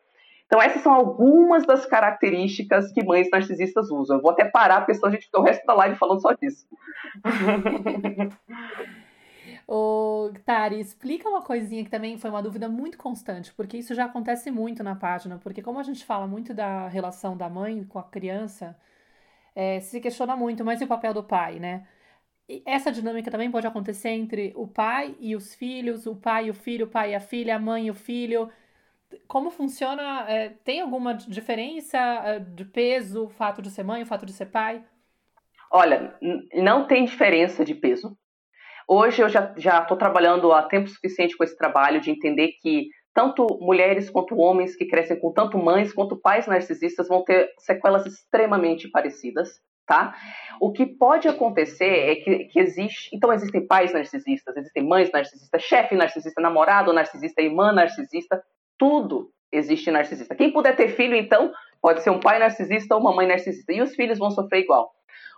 Então essas são algumas das características que mães narcisistas usam. Eu vou até parar, porque senão a gente fica o resto da live falando só disso. <laughs> Ô, Tari, explica uma coisinha que também foi uma dúvida muito constante, porque isso já acontece muito na página, porque como a gente fala muito da relação da mãe com a criança, é, se questiona muito, mas e o papel do pai, né? E essa dinâmica também pode acontecer entre o pai e os filhos, o pai e o filho, o pai e a filha, a mãe e o filho. Como funciona? É, tem alguma diferença é, de peso, o fato de ser mãe, o fato de ser pai? Olha, não tem diferença de peso. Hoje eu já estou trabalhando há tempo suficiente com esse trabalho de entender que tanto mulheres quanto homens que crescem com tanto mães quanto pais narcisistas vão ter sequelas extremamente parecidas, tá? O que pode acontecer é que, que existe, então existem pais narcisistas, existem mães narcisistas, chefe narcisista, namorado narcisista, irmã narcisista, tudo existe narcisista. Quem puder ter filho, então, pode ser um pai narcisista ou uma mãe narcisista, e os filhos vão sofrer igual.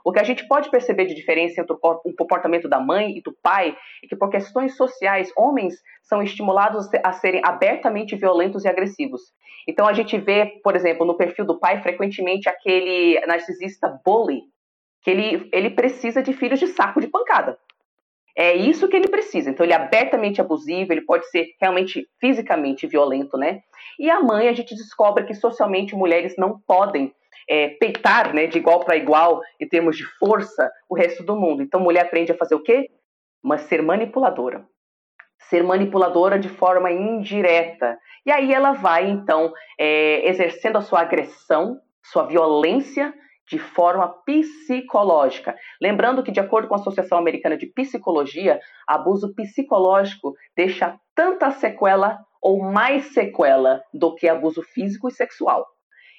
O que a gente pode perceber de diferença entre o comportamento da mãe e do pai é que, por questões sociais, homens são estimulados a serem abertamente violentos e agressivos. Então, a gente vê, por exemplo, no perfil do pai, frequentemente aquele narcisista bully, que ele, ele precisa de filhos de saco de pancada. É isso que ele precisa. Então, ele é abertamente abusivo, ele pode ser realmente fisicamente violento, né? E a mãe, a gente descobre que socialmente mulheres não podem é, peitar né, de igual para igual em termos de força o resto do mundo. Então, mulher aprende a fazer o quê? Mas ser manipuladora. Ser manipuladora de forma indireta. E aí ela vai, então, é, exercendo a sua agressão, sua violência de forma psicológica. Lembrando que, de acordo com a Associação Americana de Psicologia, abuso psicológico deixa tanta sequela ou mais sequela do que abuso físico e sexual.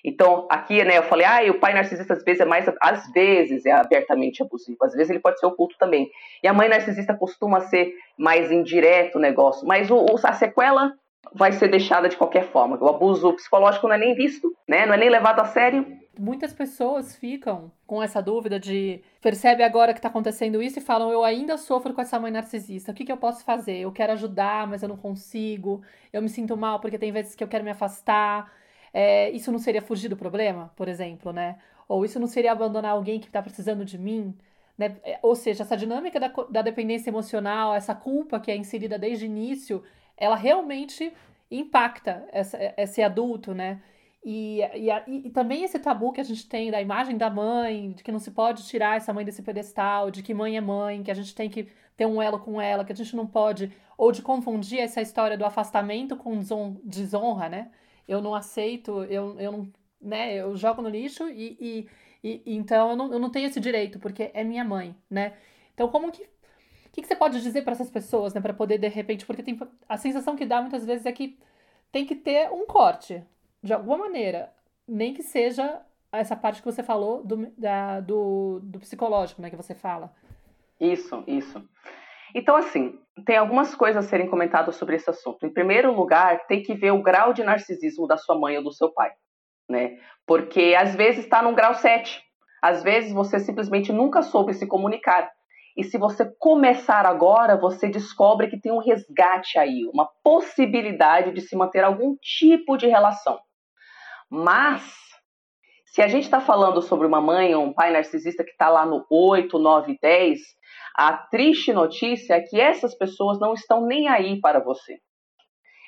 Então, aqui, né, eu falei, ah, o pai narcisista às vezes é mais, às vezes é abertamente abusivo, às vezes ele pode ser oculto também. E a mãe narcisista costuma ser mais indireto o negócio, mas o, a sequela vai ser deixada de qualquer forma. O abuso psicológico não é nem visto, né, não é nem levado a sério. Muitas pessoas ficam com essa dúvida de percebe agora que está acontecendo isso e falam eu ainda sofro com essa mãe narcisista. O que, que eu posso fazer? Eu quero ajudar, mas eu não consigo. Eu me sinto mal porque tem vezes que eu quero me afastar é, isso não seria fugir do problema, por exemplo, né? Ou isso não seria abandonar alguém que está precisando de mim? Né? É, ou seja, essa dinâmica da, da dependência emocional, essa culpa que é inserida desde o início, ela realmente impacta essa, esse adulto, né? E, e, e, também esse tabu que a gente tem da imagem da mãe, de que não se pode tirar essa mãe desse pedestal, de que mãe é mãe, que a gente tem que ter um elo com ela, que a gente não pode, ou de confundir essa história do afastamento com desonra, né? eu não aceito, eu, eu não, né, eu jogo no lixo e, e, e então eu não, eu não tenho esse direito, porque é minha mãe, né? Então, como que. O que, que você pode dizer para essas pessoas, né, para poder de repente, porque tem a sensação que dá muitas vezes é que tem que ter um corte, de alguma maneira, nem que seja essa parte que você falou do, da, do, do psicológico, né, que você fala. Isso, isso. Então, assim, tem algumas coisas a serem comentadas sobre esse assunto. Em primeiro lugar, tem que ver o grau de narcisismo da sua mãe ou do seu pai, né? Porque às vezes está num grau 7. Às vezes você simplesmente nunca soube se comunicar. E se você começar agora, você descobre que tem um resgate aí, uma possibilidade de se manter algum tipo de relação. Mas, se a gente está falando sobre uma mãe ou um pai narcisista que está lá no 8, 9, 10, A triste notícia é que essas pessoas não estão nem aí para você.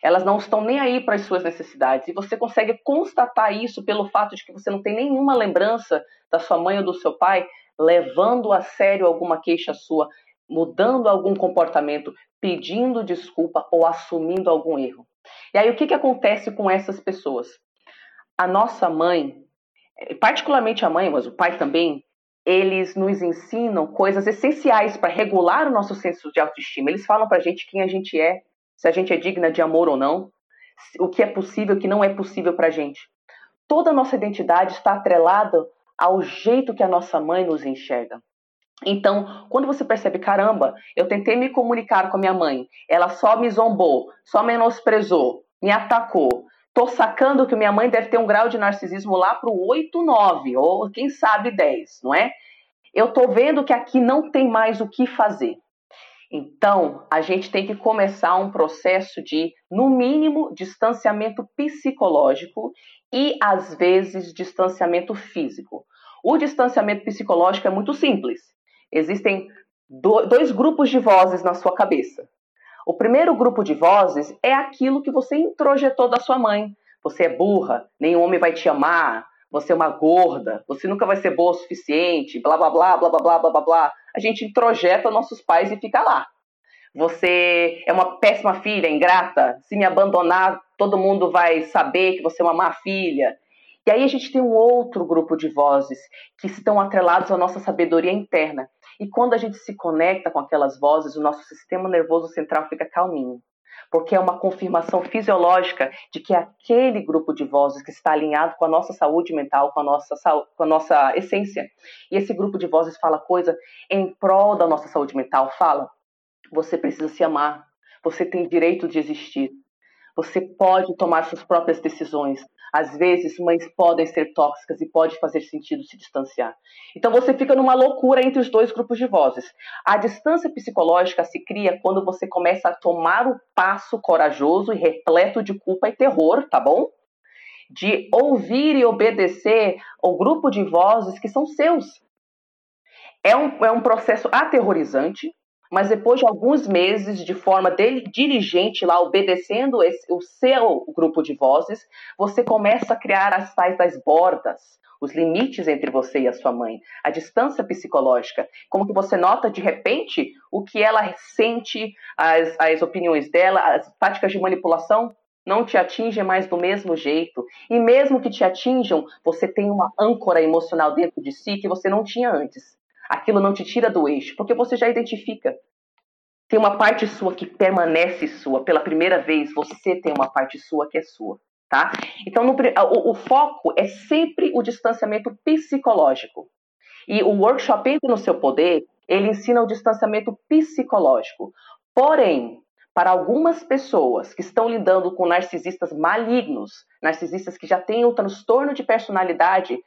Elas não estão nem aí para as suas necessidades. E você consegue constatar isso pelo fato de que você não tem nenhuma lembrança da sua mãe ou do seu pai levando a sério alguma queixa sua, mudando algum comportamento, pedindo desculpa ou assumindo algum erro. E aí o que, que acontece com essas pessoas? A nossa mãe, particularmente a mãe, mas o pai também, eles nos ensinam coisas essenciais para regular o nosso senso de autoestima. Eles falam para a gente quem a gente é, se a gente é digna de amor ou não, o que é possível, o que não é possível para a gente. Toda a nossa identidade está atrelada ao jeito que a nossa mãe nos enxerga. Então, quando você percebe, caramba, eu tentei me comunicar com a minha mãe, ela só me zombou, só menosprezou, me atacou. Tô sacando que minha mãe deve ter um grau de narcisismo lá pro 8, 9, ou quem sabe 10, não é? Eu tô vendo que aqui não tem mais o que fazer. Então, a gente tem que começar um processo de, no mínimo, distanciamento psicológico e, às vezes, distanciamento físico. O distanciamento psicológico é muito simples. Existem dois grupos de vozes na sua cabeça. O primeiro grupo de vozes é aquilo que você introjetou da sua mãe. Você é burra, nenhum homem vai te amar, você é uma gorda, você nunca vai ser boa o suficiente, blá blá blá blá blá blá blá blá. A gente introjeta nossos pais e fica lá. Você é uma péssima filha, ingrata. Se me abandonar, todo mundo vai saber que você é uma má filha. E aí a gente tem um outro grupo de vozes que estão atrelados à nossa sabedoria interna. E quando a gente se conecta com aquelas vozes, o nosso sistema nervoso central fica calminho. Porque é uma confirmação fisiológica de que aquele grupo de vozes que está alinhado com a nossa saúde mental, com a nossa, com a nossa essência. E esse grupo de vozes fala coisa em prol da nossa saúde mental. Fala, você precisa se amar. Você tem direito de existir. Você pode tomar suas próprias decisões. Às vezes, mães podem ser tóxicas e pode fazer sentido se distanciar. Então, você fica numa loucura entre os dois grupos de vozes. A distância psicológica se cria quando você começa a tomar o passo corajoso e repleto de culpa e terror, tá bom? De ouvir e obedecer ao grupo de vozes que são seus. É um, é um processo aterrorizante, mas depois de alguns meses de forma dirigente lá, obedecendo esse, o seu grupo de vozes, você começa a criar as tais das bordas, os limites entre você e a sua mãe, a distância psicológica, como que você nota de repente o que ela sente, as, as opiniões dela, as táticas de manipulação não te atingem mais do mesmo jeito. E mesmo que te atinjam, você tem uma âncora emocional dentro de si que você não tinha antes. Aquilo não te tira do eixo, porque você já identifica. Tem uma parte sua que permanece sua. Pela primeira vez, você tem uma parte sua que é sua. Tá? Então, no, o, o foco é sempre o distanciamento psicológico. E o workshop Entre no Seu Poder, ele ensina o distanciamento psicológico. Porém, para algumas pessoas que estão lidando com narcisistas malignos, narcisistas que já têm o transtorno de personalidade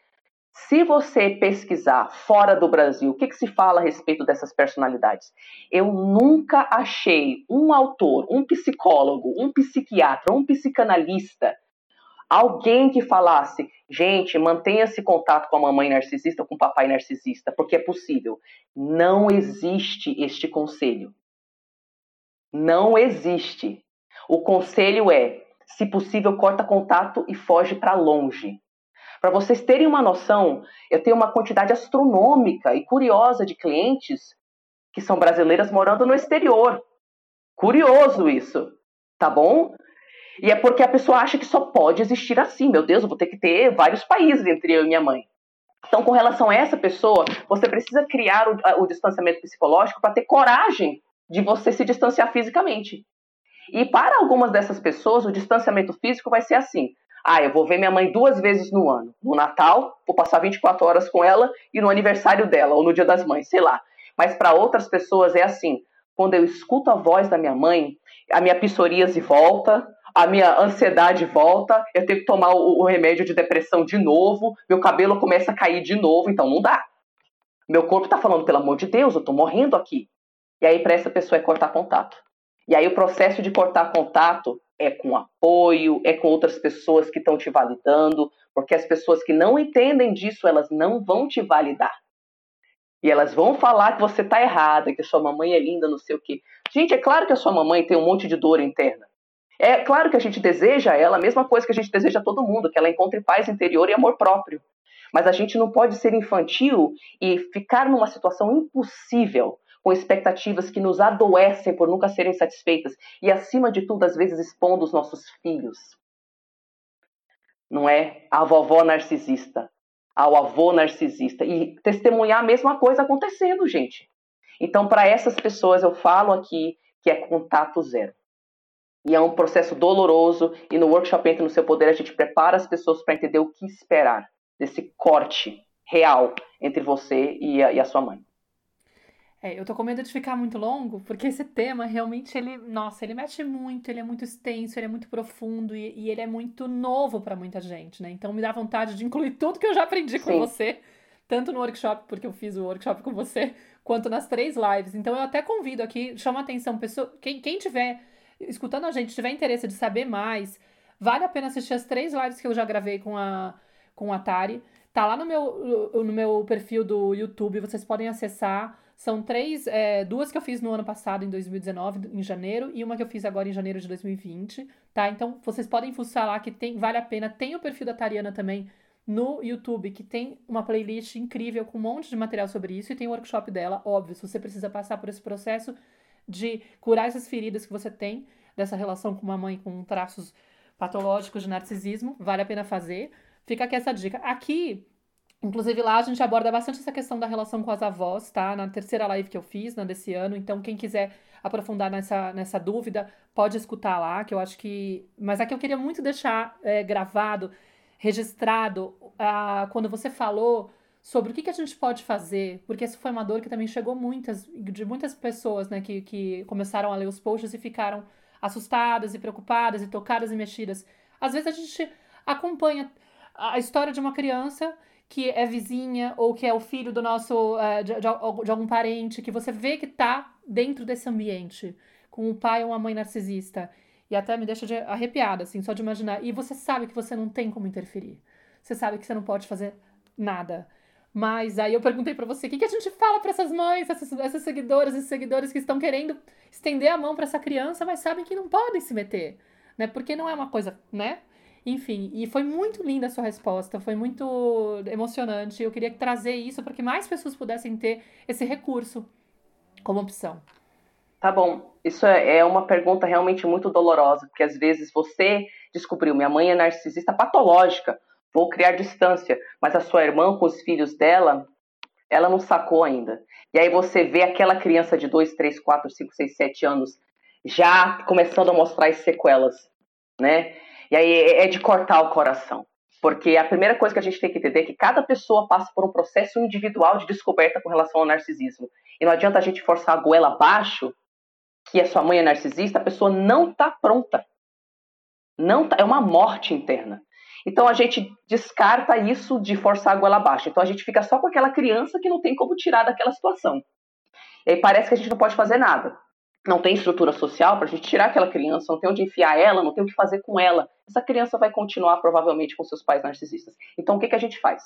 se você pesquisar fora do Brasil, o que, que, se fala a respeito dessas personalidades? Eu nunca achei um autor, um psicólogo, um psiquiatra, um psicanalista, alguém que falasse, gente, mantenha-se contato com a mamãe narcisista, com o papai narcisista, porque é possível. Não existe este conselho. Não existe. O conselho é, se possível, corta contato e foge para longe. Para vocês terem uma noção, eu tenho uma quantidade astronômica e curiosa de clientes que são brasileiras morando no exterior. Curioso isso, tá bom? E é porque a pessoa acha que só pode existir assim. Meu Deus, eu vou ter que ter vários países entre eu e minha mãe. Então, com relação a essa pessoa, você precisa criar o, o distanciamento psicológico para ter coragem de você se distanciar fisicamente. E para algumas dessas pessoas, o distanciamento físico vai ser assim: ah, eu vou ver minha mãe duas vezes no ano. No Natal, vou passar 24 horas com ela e no aniversário dela, ou no Dia das Mães, sei lá. Mas para outras pessoas é assim: quando eu escuto a voz da minha mãe, a minha psoríase volta, a minha ansiedade volta, eu tenho que tomar o, o remédio de depressão de novo, meu cabelo começa a cair de novo, então não dá. Meu corpo está falando, pelo amor de Deus, eu estou morrendo aqui. E aí, para essa pessoa, é cortar contato. E aí, o processo de cortar contato é com apoio, é com outras pessoas que estão te validando, porque as pessoas que não entendem disso, elas não vão te validar. E elas vão falar que você tá errada, que sua mamãe é linda, não sei o quê. Gente, é claro que a sua mamãe tem um monte de dor interna. É claro que a gente deseja ela a mesma coisa que a gente deseja a todo mundo, que ela encontre paz interior e amor próprio. Mas a gente não pode ser infantil e ficar numa situação impossível, com expectativas que nos adoecem por nunca serem satisfeitas e, acima de tudo, às vezes expondo os nossos filhos. Não é a vovó narcisista, ao avô narcisista e testemunhar a mesma coisa acontecendo, gente. Então, para essas pessoas, eu falo aqui que é contato zero. E é um processo doloroso, e no workshop Entre no Seu Poder a gente prepara as pessoas para entender o que esperar desse corte real entre você e a, e a sua mãe. É, eu tô com medo de ficar muito longo, porque esse tema realmente ele, nossa, ele mexe muito, ele é muito extenso, ele é muito profundo e, e ele é muito novo para muita gente, né? Então me dá vontade de incluir tudo que eu já aprendi com Sim. você, tanto no workshop, porque eu fiz o workshop com você, quanto nas três lives. Então eu até convido aqui, chama atenção, pessoa, quem, quem tiver escutando a gente, tiver interesse de saber mais, vale a pena assistir as três lives que eu já gravei com a com a Atari. Tá lá no meu, no meu perfil do YouTube, vocês podem acessar. São três, é, duas que eu fiz no ano passado, em 2019, em janeiro, e uma que eu fiz agora em janeiro de 2020, tá? Então, vocês podem fuçar lá que tem, vale a pena. Tem o perfil da Tariana também no YouTube, que tem uma playlist incrível com um monte de material sobre isso, e tem o workshop dela, óbvio, se você precisa passar por esse processo de curar essas feridas que você tem dessa relação com uma mãe com traços patológicos de narcisismo, vale a pena fazer. Fica aqui essa dica. Aqui, inclusive lá a gente aborda bastante essa questão da relação com as avós, tá? Na terceira live que eu fiz, na desse ano. Então, quem quiser aprofundar nessa, nessa dúvida, pode escutar lá, que eu acho que. Mas aqui eu queria muito deixar é, gravado, registrado, ah, quando você falou sobre o que, que a gente pode fazer, porque essa foi uma dor que também chegou muitas, de muitas pessoas, né, que, que começaram a ler os posts e ficaram assustadas e preocupadas e tocadas e mexidas. Às vezes a gente acompanha a história de uma criança que é vizinha ou que é o filho do nosso uh, de, de, de, algum parente que você vê que tá dentro desse ambiente com um pai ou uma mãe narcisista. E até me deixa de arrepiada assim só de imaginar. E você sabe que você não tem como interferir. Você sabe que você não pode fazer nada. Mas aí eu perguntei para você o que, que a gente fala para essas mães essas, essas seguidoras e seguidores que estão querendo estender a mão para essa criança mas sabem que não podem se meter né? Porque não é uma coisa né enfim, e foi muito linda a sua resposta, foi muito emocionante. Eu queria trazer isso para que mais pessoas pudessem ter esse recurso como opção. Tá bom. Isso é, é uma pergunta realmente muito dolorosa, porque às vezes você descobriu, minha mãe é narcisista patológica, vou criar distância, mas a sua irmã com os filhos dela, ela não sacou ainda. E aí você vê aquela criança de 2, 3, 4, 5, 6, 7 anos já começando a mostrar as sequelas, né? E aí é, é de cortar o coração. Porque a primeira coisa que a gente tem que entender é que cada pessoa passa por um processo individual de descoberta com relação ao narcisismo. E não adianta a gente forçar a goela abaixo, que a sua mãe é narcisista, a pessoa não está pronta. Não tá, é uma morte interna. Então a gente descarta isso de forçar a goela abaixo. Então a gente fica só com aquela criança que não tem como tirar daquela situação. E aí parece que a gente não pode fazer nada não tem estrutura social para a gente tirar aquela criança, não tem onde enfiar ela, não tem o que fazer com ela. Essa criança vai continuar provavelmente com seus pais narcisistas. Então o que, que a gente faz?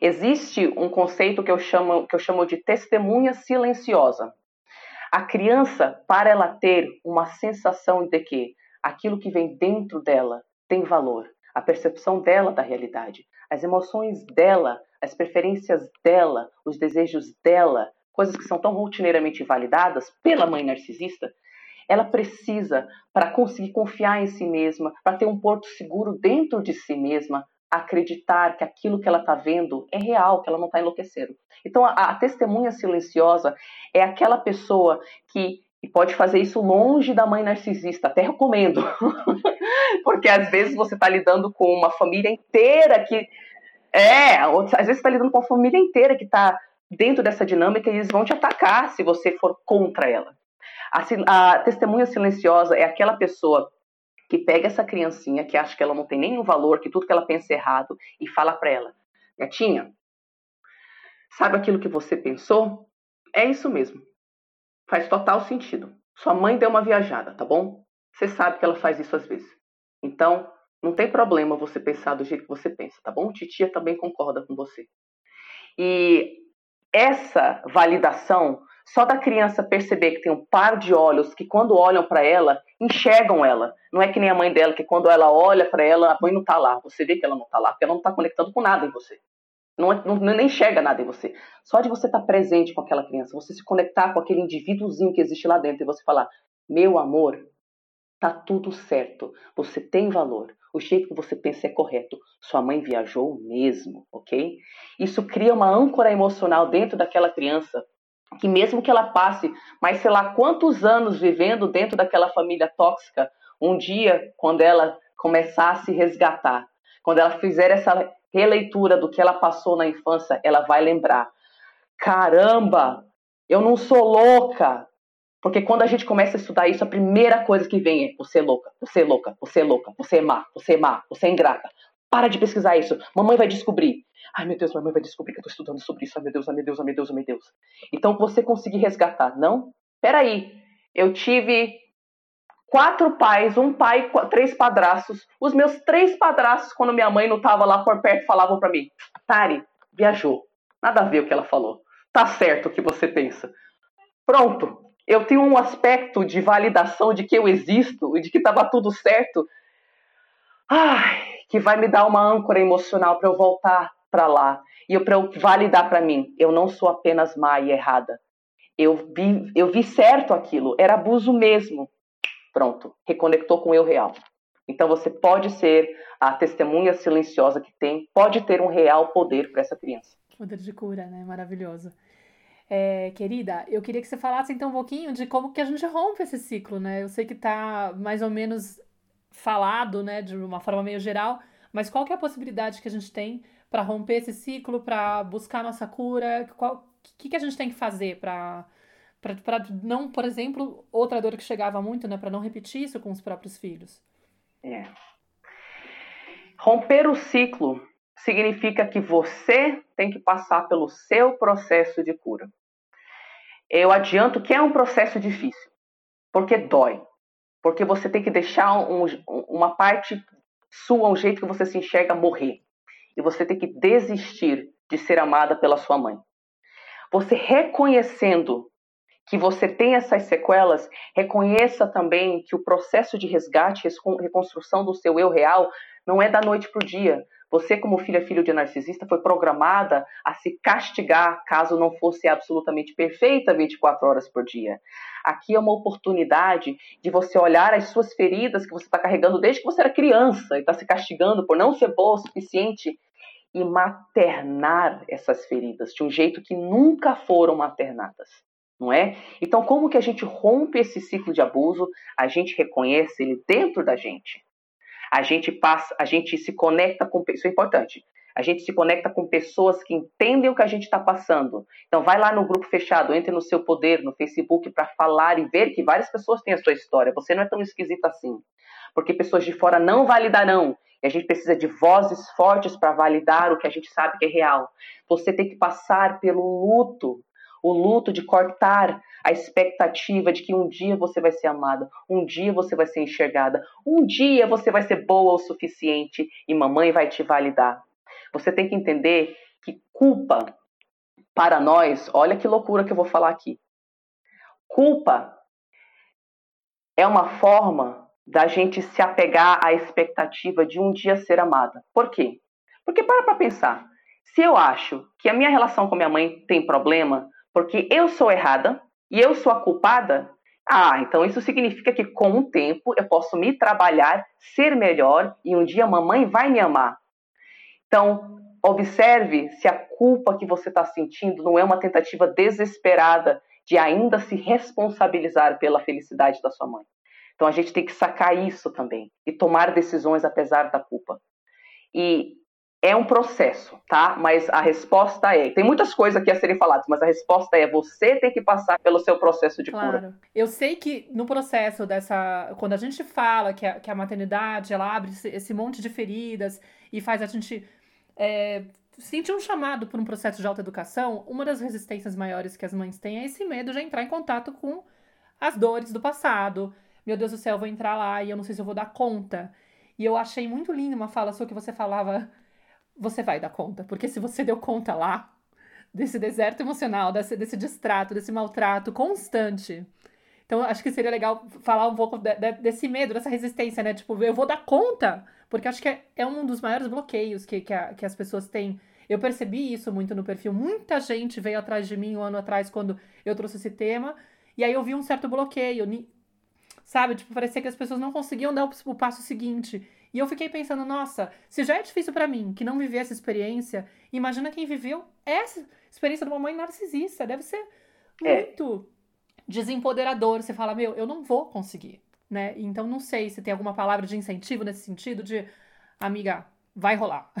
Existe um conceito que eu chamo, que eu chamo de testemunha silenciosa. A criança, para ela ter uma sensação de que aquilo que vem dentro dela tem valor, a percepção dela da realidade, as emoções dela, as preferências dela, os desejos dela, coisas que são tão rotineiramente validadas pela mãe narcisista, ela precisa, para conseguir confiar em si mesma, para ter um porto seguro dentro de si mesma, acreditar que aquilo que ela está vendo é real, que ela não está enlouquecendo. Então, a, a, testemunha silenciosa é aquela pessoa que e pode fazer isso longe da mãe narcisista, até recomendo, <laughs> porque às vezes você está lidando com uma família inteira que é, às vezes está lidando com a família inteira que está dentro dessa dinâmica, eles vão te atacar se você for contra ela. A, a testemunha silenciosa é aquela pessoa que pega essa criancinha que acha que ela não tem nenhum valor, que tudo que ela pensa é errado, e fala para ela: Gatinha, sabe aquilo que você pensou? É isso mesmo. Faz total sentido. Sua mãe deu uma viajada, tá bom? Você sabe que ela faz isso às vezes. Então, não tem problema você pensar do jeito que você pensa, tá bom? Titia também concorda com você. E essa validação só da criança perceber que tem um par de olhos que, quando olham para ela, enxergam ela. Não é que nem a mãe dela, que quando ela olha para ela, a mãe não está lá. Você vê que ela não está lá, porque ela não está conectando com nada em você. Não, é, não, nem enxerga nada em você. Só de você estar tá presente com aquela criança, você se conectar com aquele indivíduozinho que existe lá dentro e você falar: Meu amor, tá tudo certo. Você tem valor. O jeito que você pensa é correto. Sua mãe viajou mesmo, ok? Isso cria uma âncora emocional dentro daquela criança que mesmo que ela passe, mas sei lá quantos anos vivendo dentro daquela família tóxica, um dia, quando ela começar a se resgatar, quando ela fizer essa releitura do que ela passou na infância, ela vai lembrar: caramba, eu não sou louca, porque quando a gente começa a estudar isso, a primeira coisa que vem é você é louca, você é louca, você é louca, você é má, você é má, você é ingrata. Para de pesquisar isso. Mamãe vai descobrir. Ai, meu Deus, mamãe vai descobrir que eu estou estudando sobre isso. Ai, meu Deus, ai, meu Deus, ai, meu Deus, ai, meu Deus. Então, você conseguir resgatar. Não? Peraí. Eu tive quatro pais, um pai, três padrastos. Os meus três padrastos, quando minha mãe não estava lá por perto, falavam para mim: Tari, viajou. Nada a ver o que ela falou. Tá certo o que você pensa. Pronto eu tenho um aspecto de validação de que eu existo e de que estava tudo certo, ai, que vai me dar uma âncora emocional para eu voltar para lá e para eu validar para mim, eu não sou apenas má e errada. Eu vi, eu vi certo aquilo, era abuso mesmo. Pronto, reconectou com o eu real. Então você pode ser a testemunha silenciosa que tem, pode ter um real poder para essa criança. Poder de cura, né? Maravilhoso. É, querida, eu queria que você falasse então um pouquinho de como que a gente rompe esse ciclo, né? Eu sei que tá mais ou menos falado, né, de uma forma meio geral, mas qual que é a possibilidade que a gente tem para romper esse ciclo, para buscar nossa cura? O que, que a gente tem que fazer para para não, por exemplo, outra dor que chegava muito, né, para não repetir isso com os próprios filhos? É. Romper o ciclo significa que você tem que passar pelo seu processo de cura eu adianto que é um processo difícil, porque dói, porque você tem que deixar um, uma parte sua, um jeito que você se enxerga morrer, e você tem que desistir de ser amada pela sua mãe. Você reconhecendo que você tem essas sequelas, reconheça também que o processo de resgate, reconstrução do seu eu real, não é da noite para o dia. Você, como filha filho de narcisista, foi programada a se castigar caso não fosse absolutamente perfeita 24 horas por dia. Aqui é uma oportunidade de você olhar as suas feridas que você está carregando desde que você era criança e está se castigando por não ser boa o suficiente e maternar essas feridas de um jeito que nunca foram maternadas. Não é? Então, como que a gente rompe esse ciclo de abuso? A gente reconhece ele dentro da gente a gente passa, a gente se conecta com isso é importante. A gente se conecta com pessoas que entendem o que a gente está passando. Então, vai lá no grupo fechado, entre no seu poder, no Facebook, para falar e ver que várias pessoas têm a sua história. Você não é tão esquisito assim. Porque pessoas de fora não validarão. E a gente precisa de vozes fortes para validar o que a gente sabe que é real. Você tem que passar pelo luto o luto de cortar a expectativa de que um dia você vai ser amada, um dia você vai ser enxergada, um dia você vai ser boa o suficiente e mamãe vai te validar. Você tem que entender que culpa para nós, olha que loucura que eu vou falar aqui. Culpa é uma forma da gente se apegar à expectativa de um dia ser amada. Por quê? Porque para para pensar. Se eu acho que a minha relação com minha mãe tem problema, porque eu sou errada e eu sou a culpada, ah, então isso significa que com o tempo eu posso me trabalhar, ser melhor e um dia a mamãe vai me amar. Então, observe se a culpa que você está sentindo não é uma tentativa desesperada de ainda se responsabilizar pela felicidade da sua mãe. Então a gente tem que sacar isso também e tomar decisões apesar da culpa. E é um processo, tá? Mas a resposta é. Tem muitas coisas aqui a serem faladas, mas a resposta é: você tem que passar pelo seu processo de claro. cura. Eu sei que no processo dessa. Quando a gente fala que a, que a maternidade ela abre esse monte de feridas e faz a gente. É, sentir um chamado por um processo de autoeducação, uma das resistências maiores que as mães têm é esse medo de entrar em contato com as dores do passado. Meu Deus do céu, eu vou entrar lá e eu não sei se eu vou dar conta. E eu achei muito linda uma fala sua que você falava você vai dar conta. Porque se você deu conta lá, desse deserto emocional, desse, desse distrato, desse maltrato constante. Então, acho que seria legal falar um pouco de, de, desse medo, dessa resistência, né? Tipo, eu vou dar conta, porque acho que é, é um dos maiores bloqueios que, que, a, que as pessoas têm. Eu percebi isso muito no perfil. Muita gente veio atrás de mim um ano atrás quando eu trouxe esse tema. E aí eu vi um certo bloqueio. Sabe? Tipo, parecia que as pessoas não conseguiam dar o, o passo seguinte. E eu fiquei pensando, nossa, se já é difícil para mim, que não vivi essa experiência, imagina quem viveu essa experiência de uma mãe narcisista. Deve ser é. muito é. desempoderador. Você fala, meu, eu não vou conseguir, né? Então não sei se tem alguma palavra de incentivo nesse sentido de, amiga, vai rolar.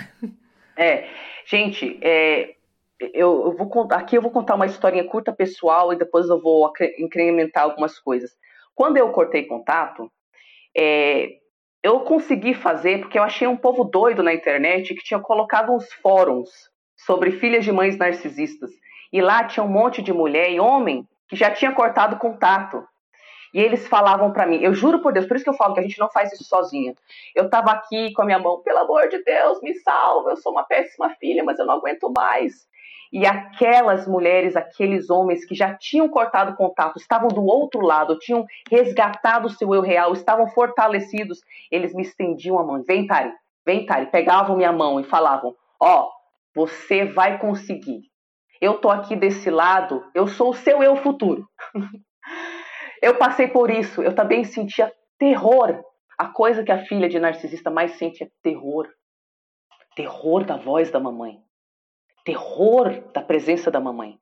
É, gente, é, eu, eu, vou contar aqui eu vou contar uma historinha curta pessoal e depois eu vou incrementar algumas coisas. Quando eu cortei contato, é, eu consegui fazer porque eu achei um povo doido na internet que tinha colocado uns fóruns sobre filhas de mães narcisistas. E lá tinha um monte de mulher e homem que já tinha cortado contato. E eles falavam para mim, eu juro por Deus, por isso que eu falo que a gente não faz isso sozinha. Eu tava aqui com a minha mão, pelo amor de Deus, me salva, eu sou uma péssima filha, mas eu não aguento mais. E aquelas mulheres, aqueles homens que já tinham cortado contato, estavam do outro lado, tinham resgatado o seu eu real, estavam fortalecidos, eles me estendiam a mão. Vem, Tari, vem, Tari. Pegavam minha mão e falavam: Ó, oh, você vai conseguir. Eu tô aqui desse lado, eu sou o seu eu futuro. <laughs> eu passei por isso, eu também sentia terror. A coisa que a filha de narcisista mais sente é terror. Terror da voz da mamãe terror da presença da mamãe.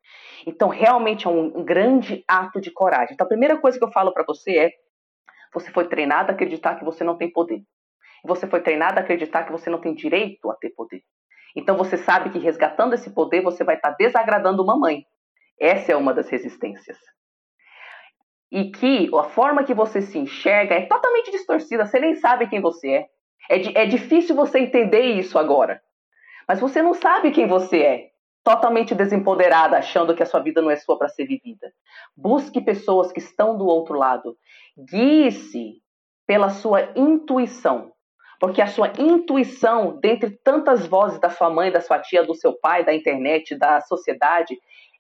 Então, realmente é um grande ato de coragem. Então, a primeira coisa que eu falo para você é: você foi treinado a acreditar que você não tem poder. Você foi treinado a acreditar que você não tem direito a ter poder. Então, você sabe que resgatando esse poder, você vai estar tá desagradando mamãe. Essa é uma das resistências. E que a forma que você se enxerga é totalmente distorcida, você nem sabe quem você é. É, é difícil você entender isso agora. Mas você não sabe quem você é. Totalmente desempoderada, achando que a sua vida não é sua para ser vivida. Busque pessoas que estão do outro lado. Guie-se pela sua intuição. Porque a sua intuição, dentre tantas vozes da sua mãe, da sua tia, do seu pai, da internet, da sociedade,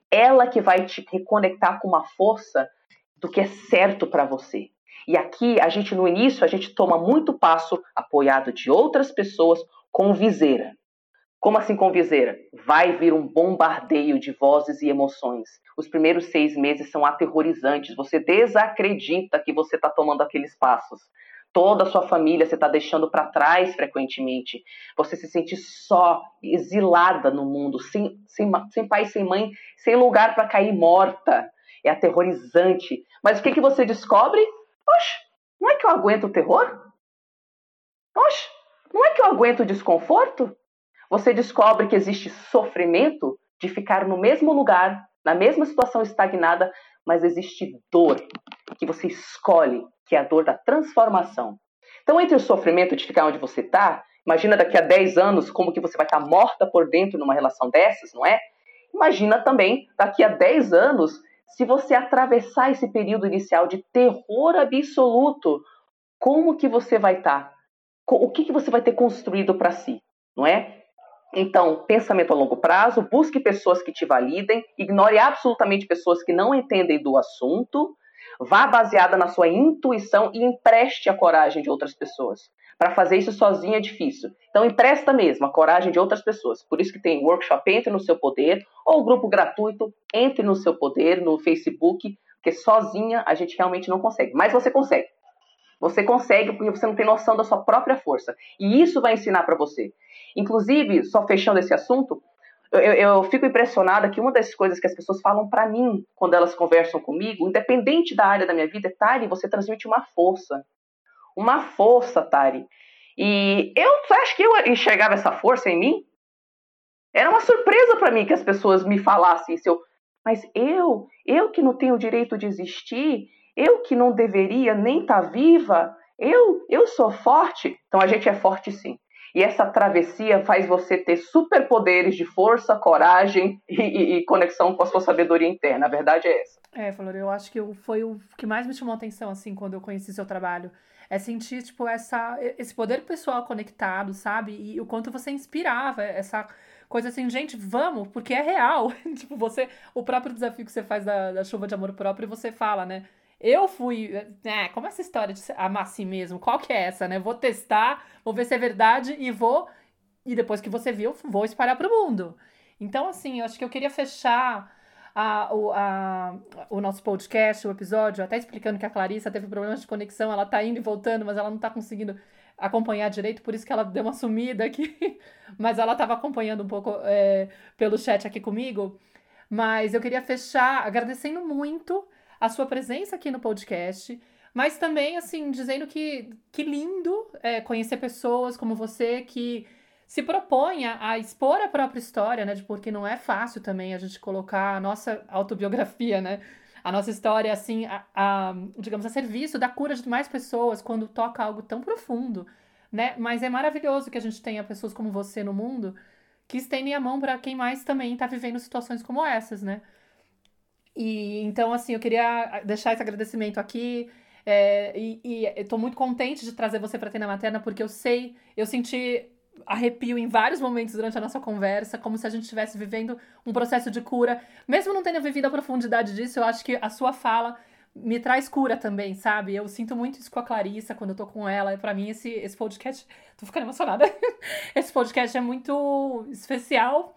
ela que vai te reconectar com uma força do que é certo para você. E aqui, a gente no início, a gente toma muito passo apoiado de outras pessoas com viseira. Como assim com viseira? Vai vir um bombardeio de vozes e emoções. Os primeiros seis meses são aterrorizantes. Você desacredita que você está tomando aqueles passos. Toda a sua família você está deixando para trás frequentemente. Você se sente só, exilada no mundo, sem, sem, sem pai, sem mãe, sem lugar para cair morta. É aterrorizante. Mas o que, que você descobre? Oxe, não é que eu aguento o terror? Oxe, não é que eu aguento o desconforto? Você descobre que existe sofrimento de ficar no mesmo lugar, na mesma situação estagnada, mas existe dor que você escolhe, que é a dor da transformação. Então, entre o sofrimento de ficar onde você está, imagina daqui a 10 anos como que você vai estar tá morta por dentro numa relação dessas, não é? Imagina também daqui a 10 anos se você atravessar esse período inicial de terror absoluto, como que você vai estar? Tá? O que, que você vai ter construído para si, não é? Então, pensamento a longo prazo, busque pessoas que te validem, ignore absolutamente pessoas que não entendem do assunto, vá baseada na sua intuição e empreste a coragem de outras pessoas. Para fazer isso sozinho é difícil. Então, empresta mesmo a coragem de outras pessoas. Por isso que tem workshop Entre no Seu Poder, ou grupo gratuito Entre no Seu Poder, no Facebook, porque sozinha a gente realmente não consegue. Mas você consegue. Você consegue porque você não tem noção da sua própria força. E isso vai ensinar para você. Inclusive, só fechando esse assunto, eu, eu, fico impressionada que uma das coisas que as pessoas falam para mim quando elas conversam comigo, independente da área da minha vida, é Tari, você transmite uma força. Uma força, Tari. E eu acho que eu enxergava essa força em mim. Era uma surpresa para mim que as pessoas me falassem isso. Mas eu, eu que não tenho o direito de existir, eu que não deveria nem estar tá viva, eu, eu sou forte. Então a gente é forte sim. E essa travessia faz você ter superpoderes de força, coragem e, e, e, conexão com a sua sabedoria interna. A verdade é essa. É, Flor, eu acho que foi o que mais me chamou a atenção, assim, quando eu conheci seu trabalho. É sentir, tipo, essa, esse poder pessoal conectado, sabe? E o quanto você inspirava essa coisa assim, gente, vamos, porque é real. <laughs> tipo, você, o próprio desafio que você faz da, da chuva de amor próprio, você fala, né? Eu fui. É, como essa história de amar a si mesmo? Qual que é essa, né? Vou testar, vou ver se é verdade e vou. E depois que você viu, vou espalhar para o mundo. Então, assim, eu acho que eu queria fechar a, o, a, o nosso podcast, o episódio, até explicando que a Clarissa teve problemas de conexão, ela tá indo e voltando, mas ela não tá conseguindo acompanhar direito, por isso que ela deu uma sumida aqui. <laughs> mas ela estava acompanhando um pouco é, pelo chat aqui comigo. Mas eu queria fechar agradecendo muito a sua presença aqui no podcast, mas também, assim, dizendo que, que lindo é, conhecer pessoas como você que se propõe a, expor a própria história, né? Porque não é fácil também a gente colocar a nossa autobiografia, né? A nossa história, assim, a, a, digamos, a serviço da cura de mais pessoas quando toca algo tão profundo, né? Mas é maravilhoso que a gente tenha pessoas como você no mundo que estendem a mão para quem mais também está vivendo situações como essas, né? E então, assim, eu queria deixar esse agradecimento aqui. É, e, estou muito contente de trazer você para Tena Materna, porque eu sei, eu senti arrepio em vários momentos durante a nossa conversa, como se a gente estivesse vivendo um processo de cura. Mesmo não tendo vivido a profundidade disso, eu acho que a sua fala me traz cura também, sabe? Eu sinto muito isso com a Clarissa quando eu tô com ela. Para mim, esse, esse podcast. Tô ficando emocionada. <laughs> esse podcast é muito especial,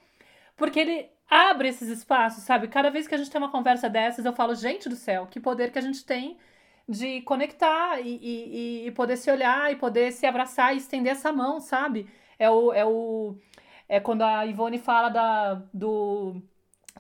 porque ele abre esses espaços, sabe? Cada vez que a gente tem uma conversa dessas, eu falo, gente do céu, que poder que a gente tem de conectar e, e, e poder se olhar e poder se abraçar e estender essa mão, sabe? É o. É, o, é quando a Ivone fala da, do.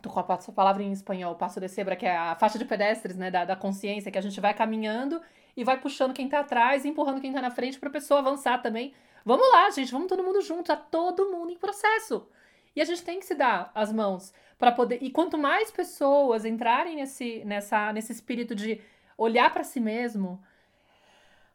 Tô com a palavra em espanhol, passo de zebra, que é a faixa de pedestres, né? Da, da consciência, que a gente vai caminhando e vai puxando quem tá atrás e empurrando quem tá na frente pra pessoa avançar também. Vamos lá, gente, vamos todo mundo junto, tá todo mundo em processo. E a gente tem que se dar as mãos para poder. E quanto mais pessoas entrarem nesse, nessa, nesse espírito de olhar para si mesmo,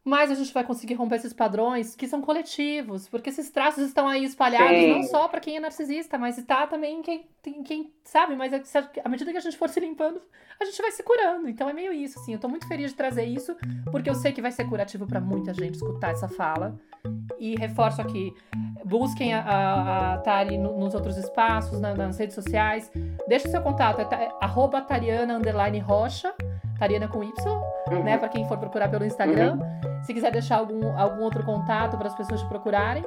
mais a gente vai conseguir romper esses padrões que são coletivos, porque esses traços estão aí espalhados Sim. não só para quem é narcisista, mas está também quem, quem sabe, mas é à medida que a gente for se limpando, a gente vai se curando. Então é meio isso, assim. Eu tô muito feliz de trazer isso, porque eu sei que vai ser curativo para muita gente escutar essa fala. E reforço aqui, busquem a, a, a Tari no, nos outros espaços, na, nas redes sociais. Deixe seu contato, é, é arroba Tariana Rocha, Tariana com Y, uhum. né? Para quem for procurar pelo Instagram. Uhum. Se quiser deixar algum, algum outro contato para as pessoas te procurarem.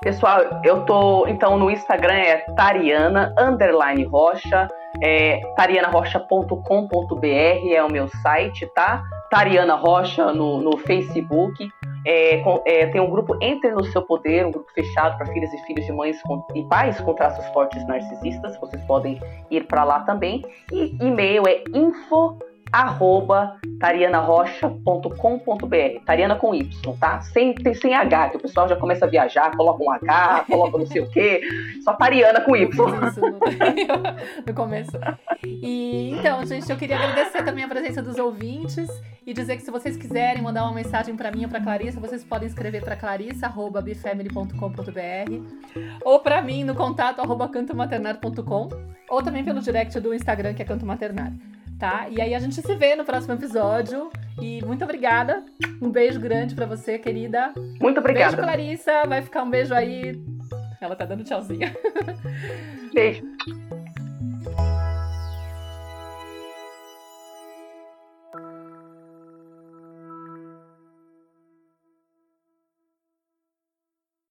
Pessoal, eu tô então no Instagram é Tariana underline Rocha, é tarianarocha.com.br é o meu site, tá? Tariana Rocha no, no Facebook. É, é, tem um grupo Entre no Seu Poder, um grupo fechado para filhas e filhos de mães com, e pais com traços fortes narcisistas. Vocês podem ir para lá também. E e-mail é info arroba tarianarocha.com.br. Tariana com Y, tá? Sem, sem H, que o pessoal já começa a viajar, coloca um H, <laughs> coloca não sei o quê. Só Tariana com Y. Isso, no, <laughs> no começo. E então, gente, eu queria agradecer também a presença dos ouvintes e dizer que se vocês quiserem mandar uma mensagem para mim ou para Clarissa, vocês podem escrever para clarissa@bifamily.com.br ou para mim no contato arroba cantomaternar.com ou também pelo direct do Instagram que é Canto Maternar tá? E aí a gente se vê no próximo episódio. E muito obrigada. Um beijo grande para você, querida. Muito obrigada. Beijo, Clarissa. Vai ficar um beijo aí. Ela tá dando tchauzinho. Beijo.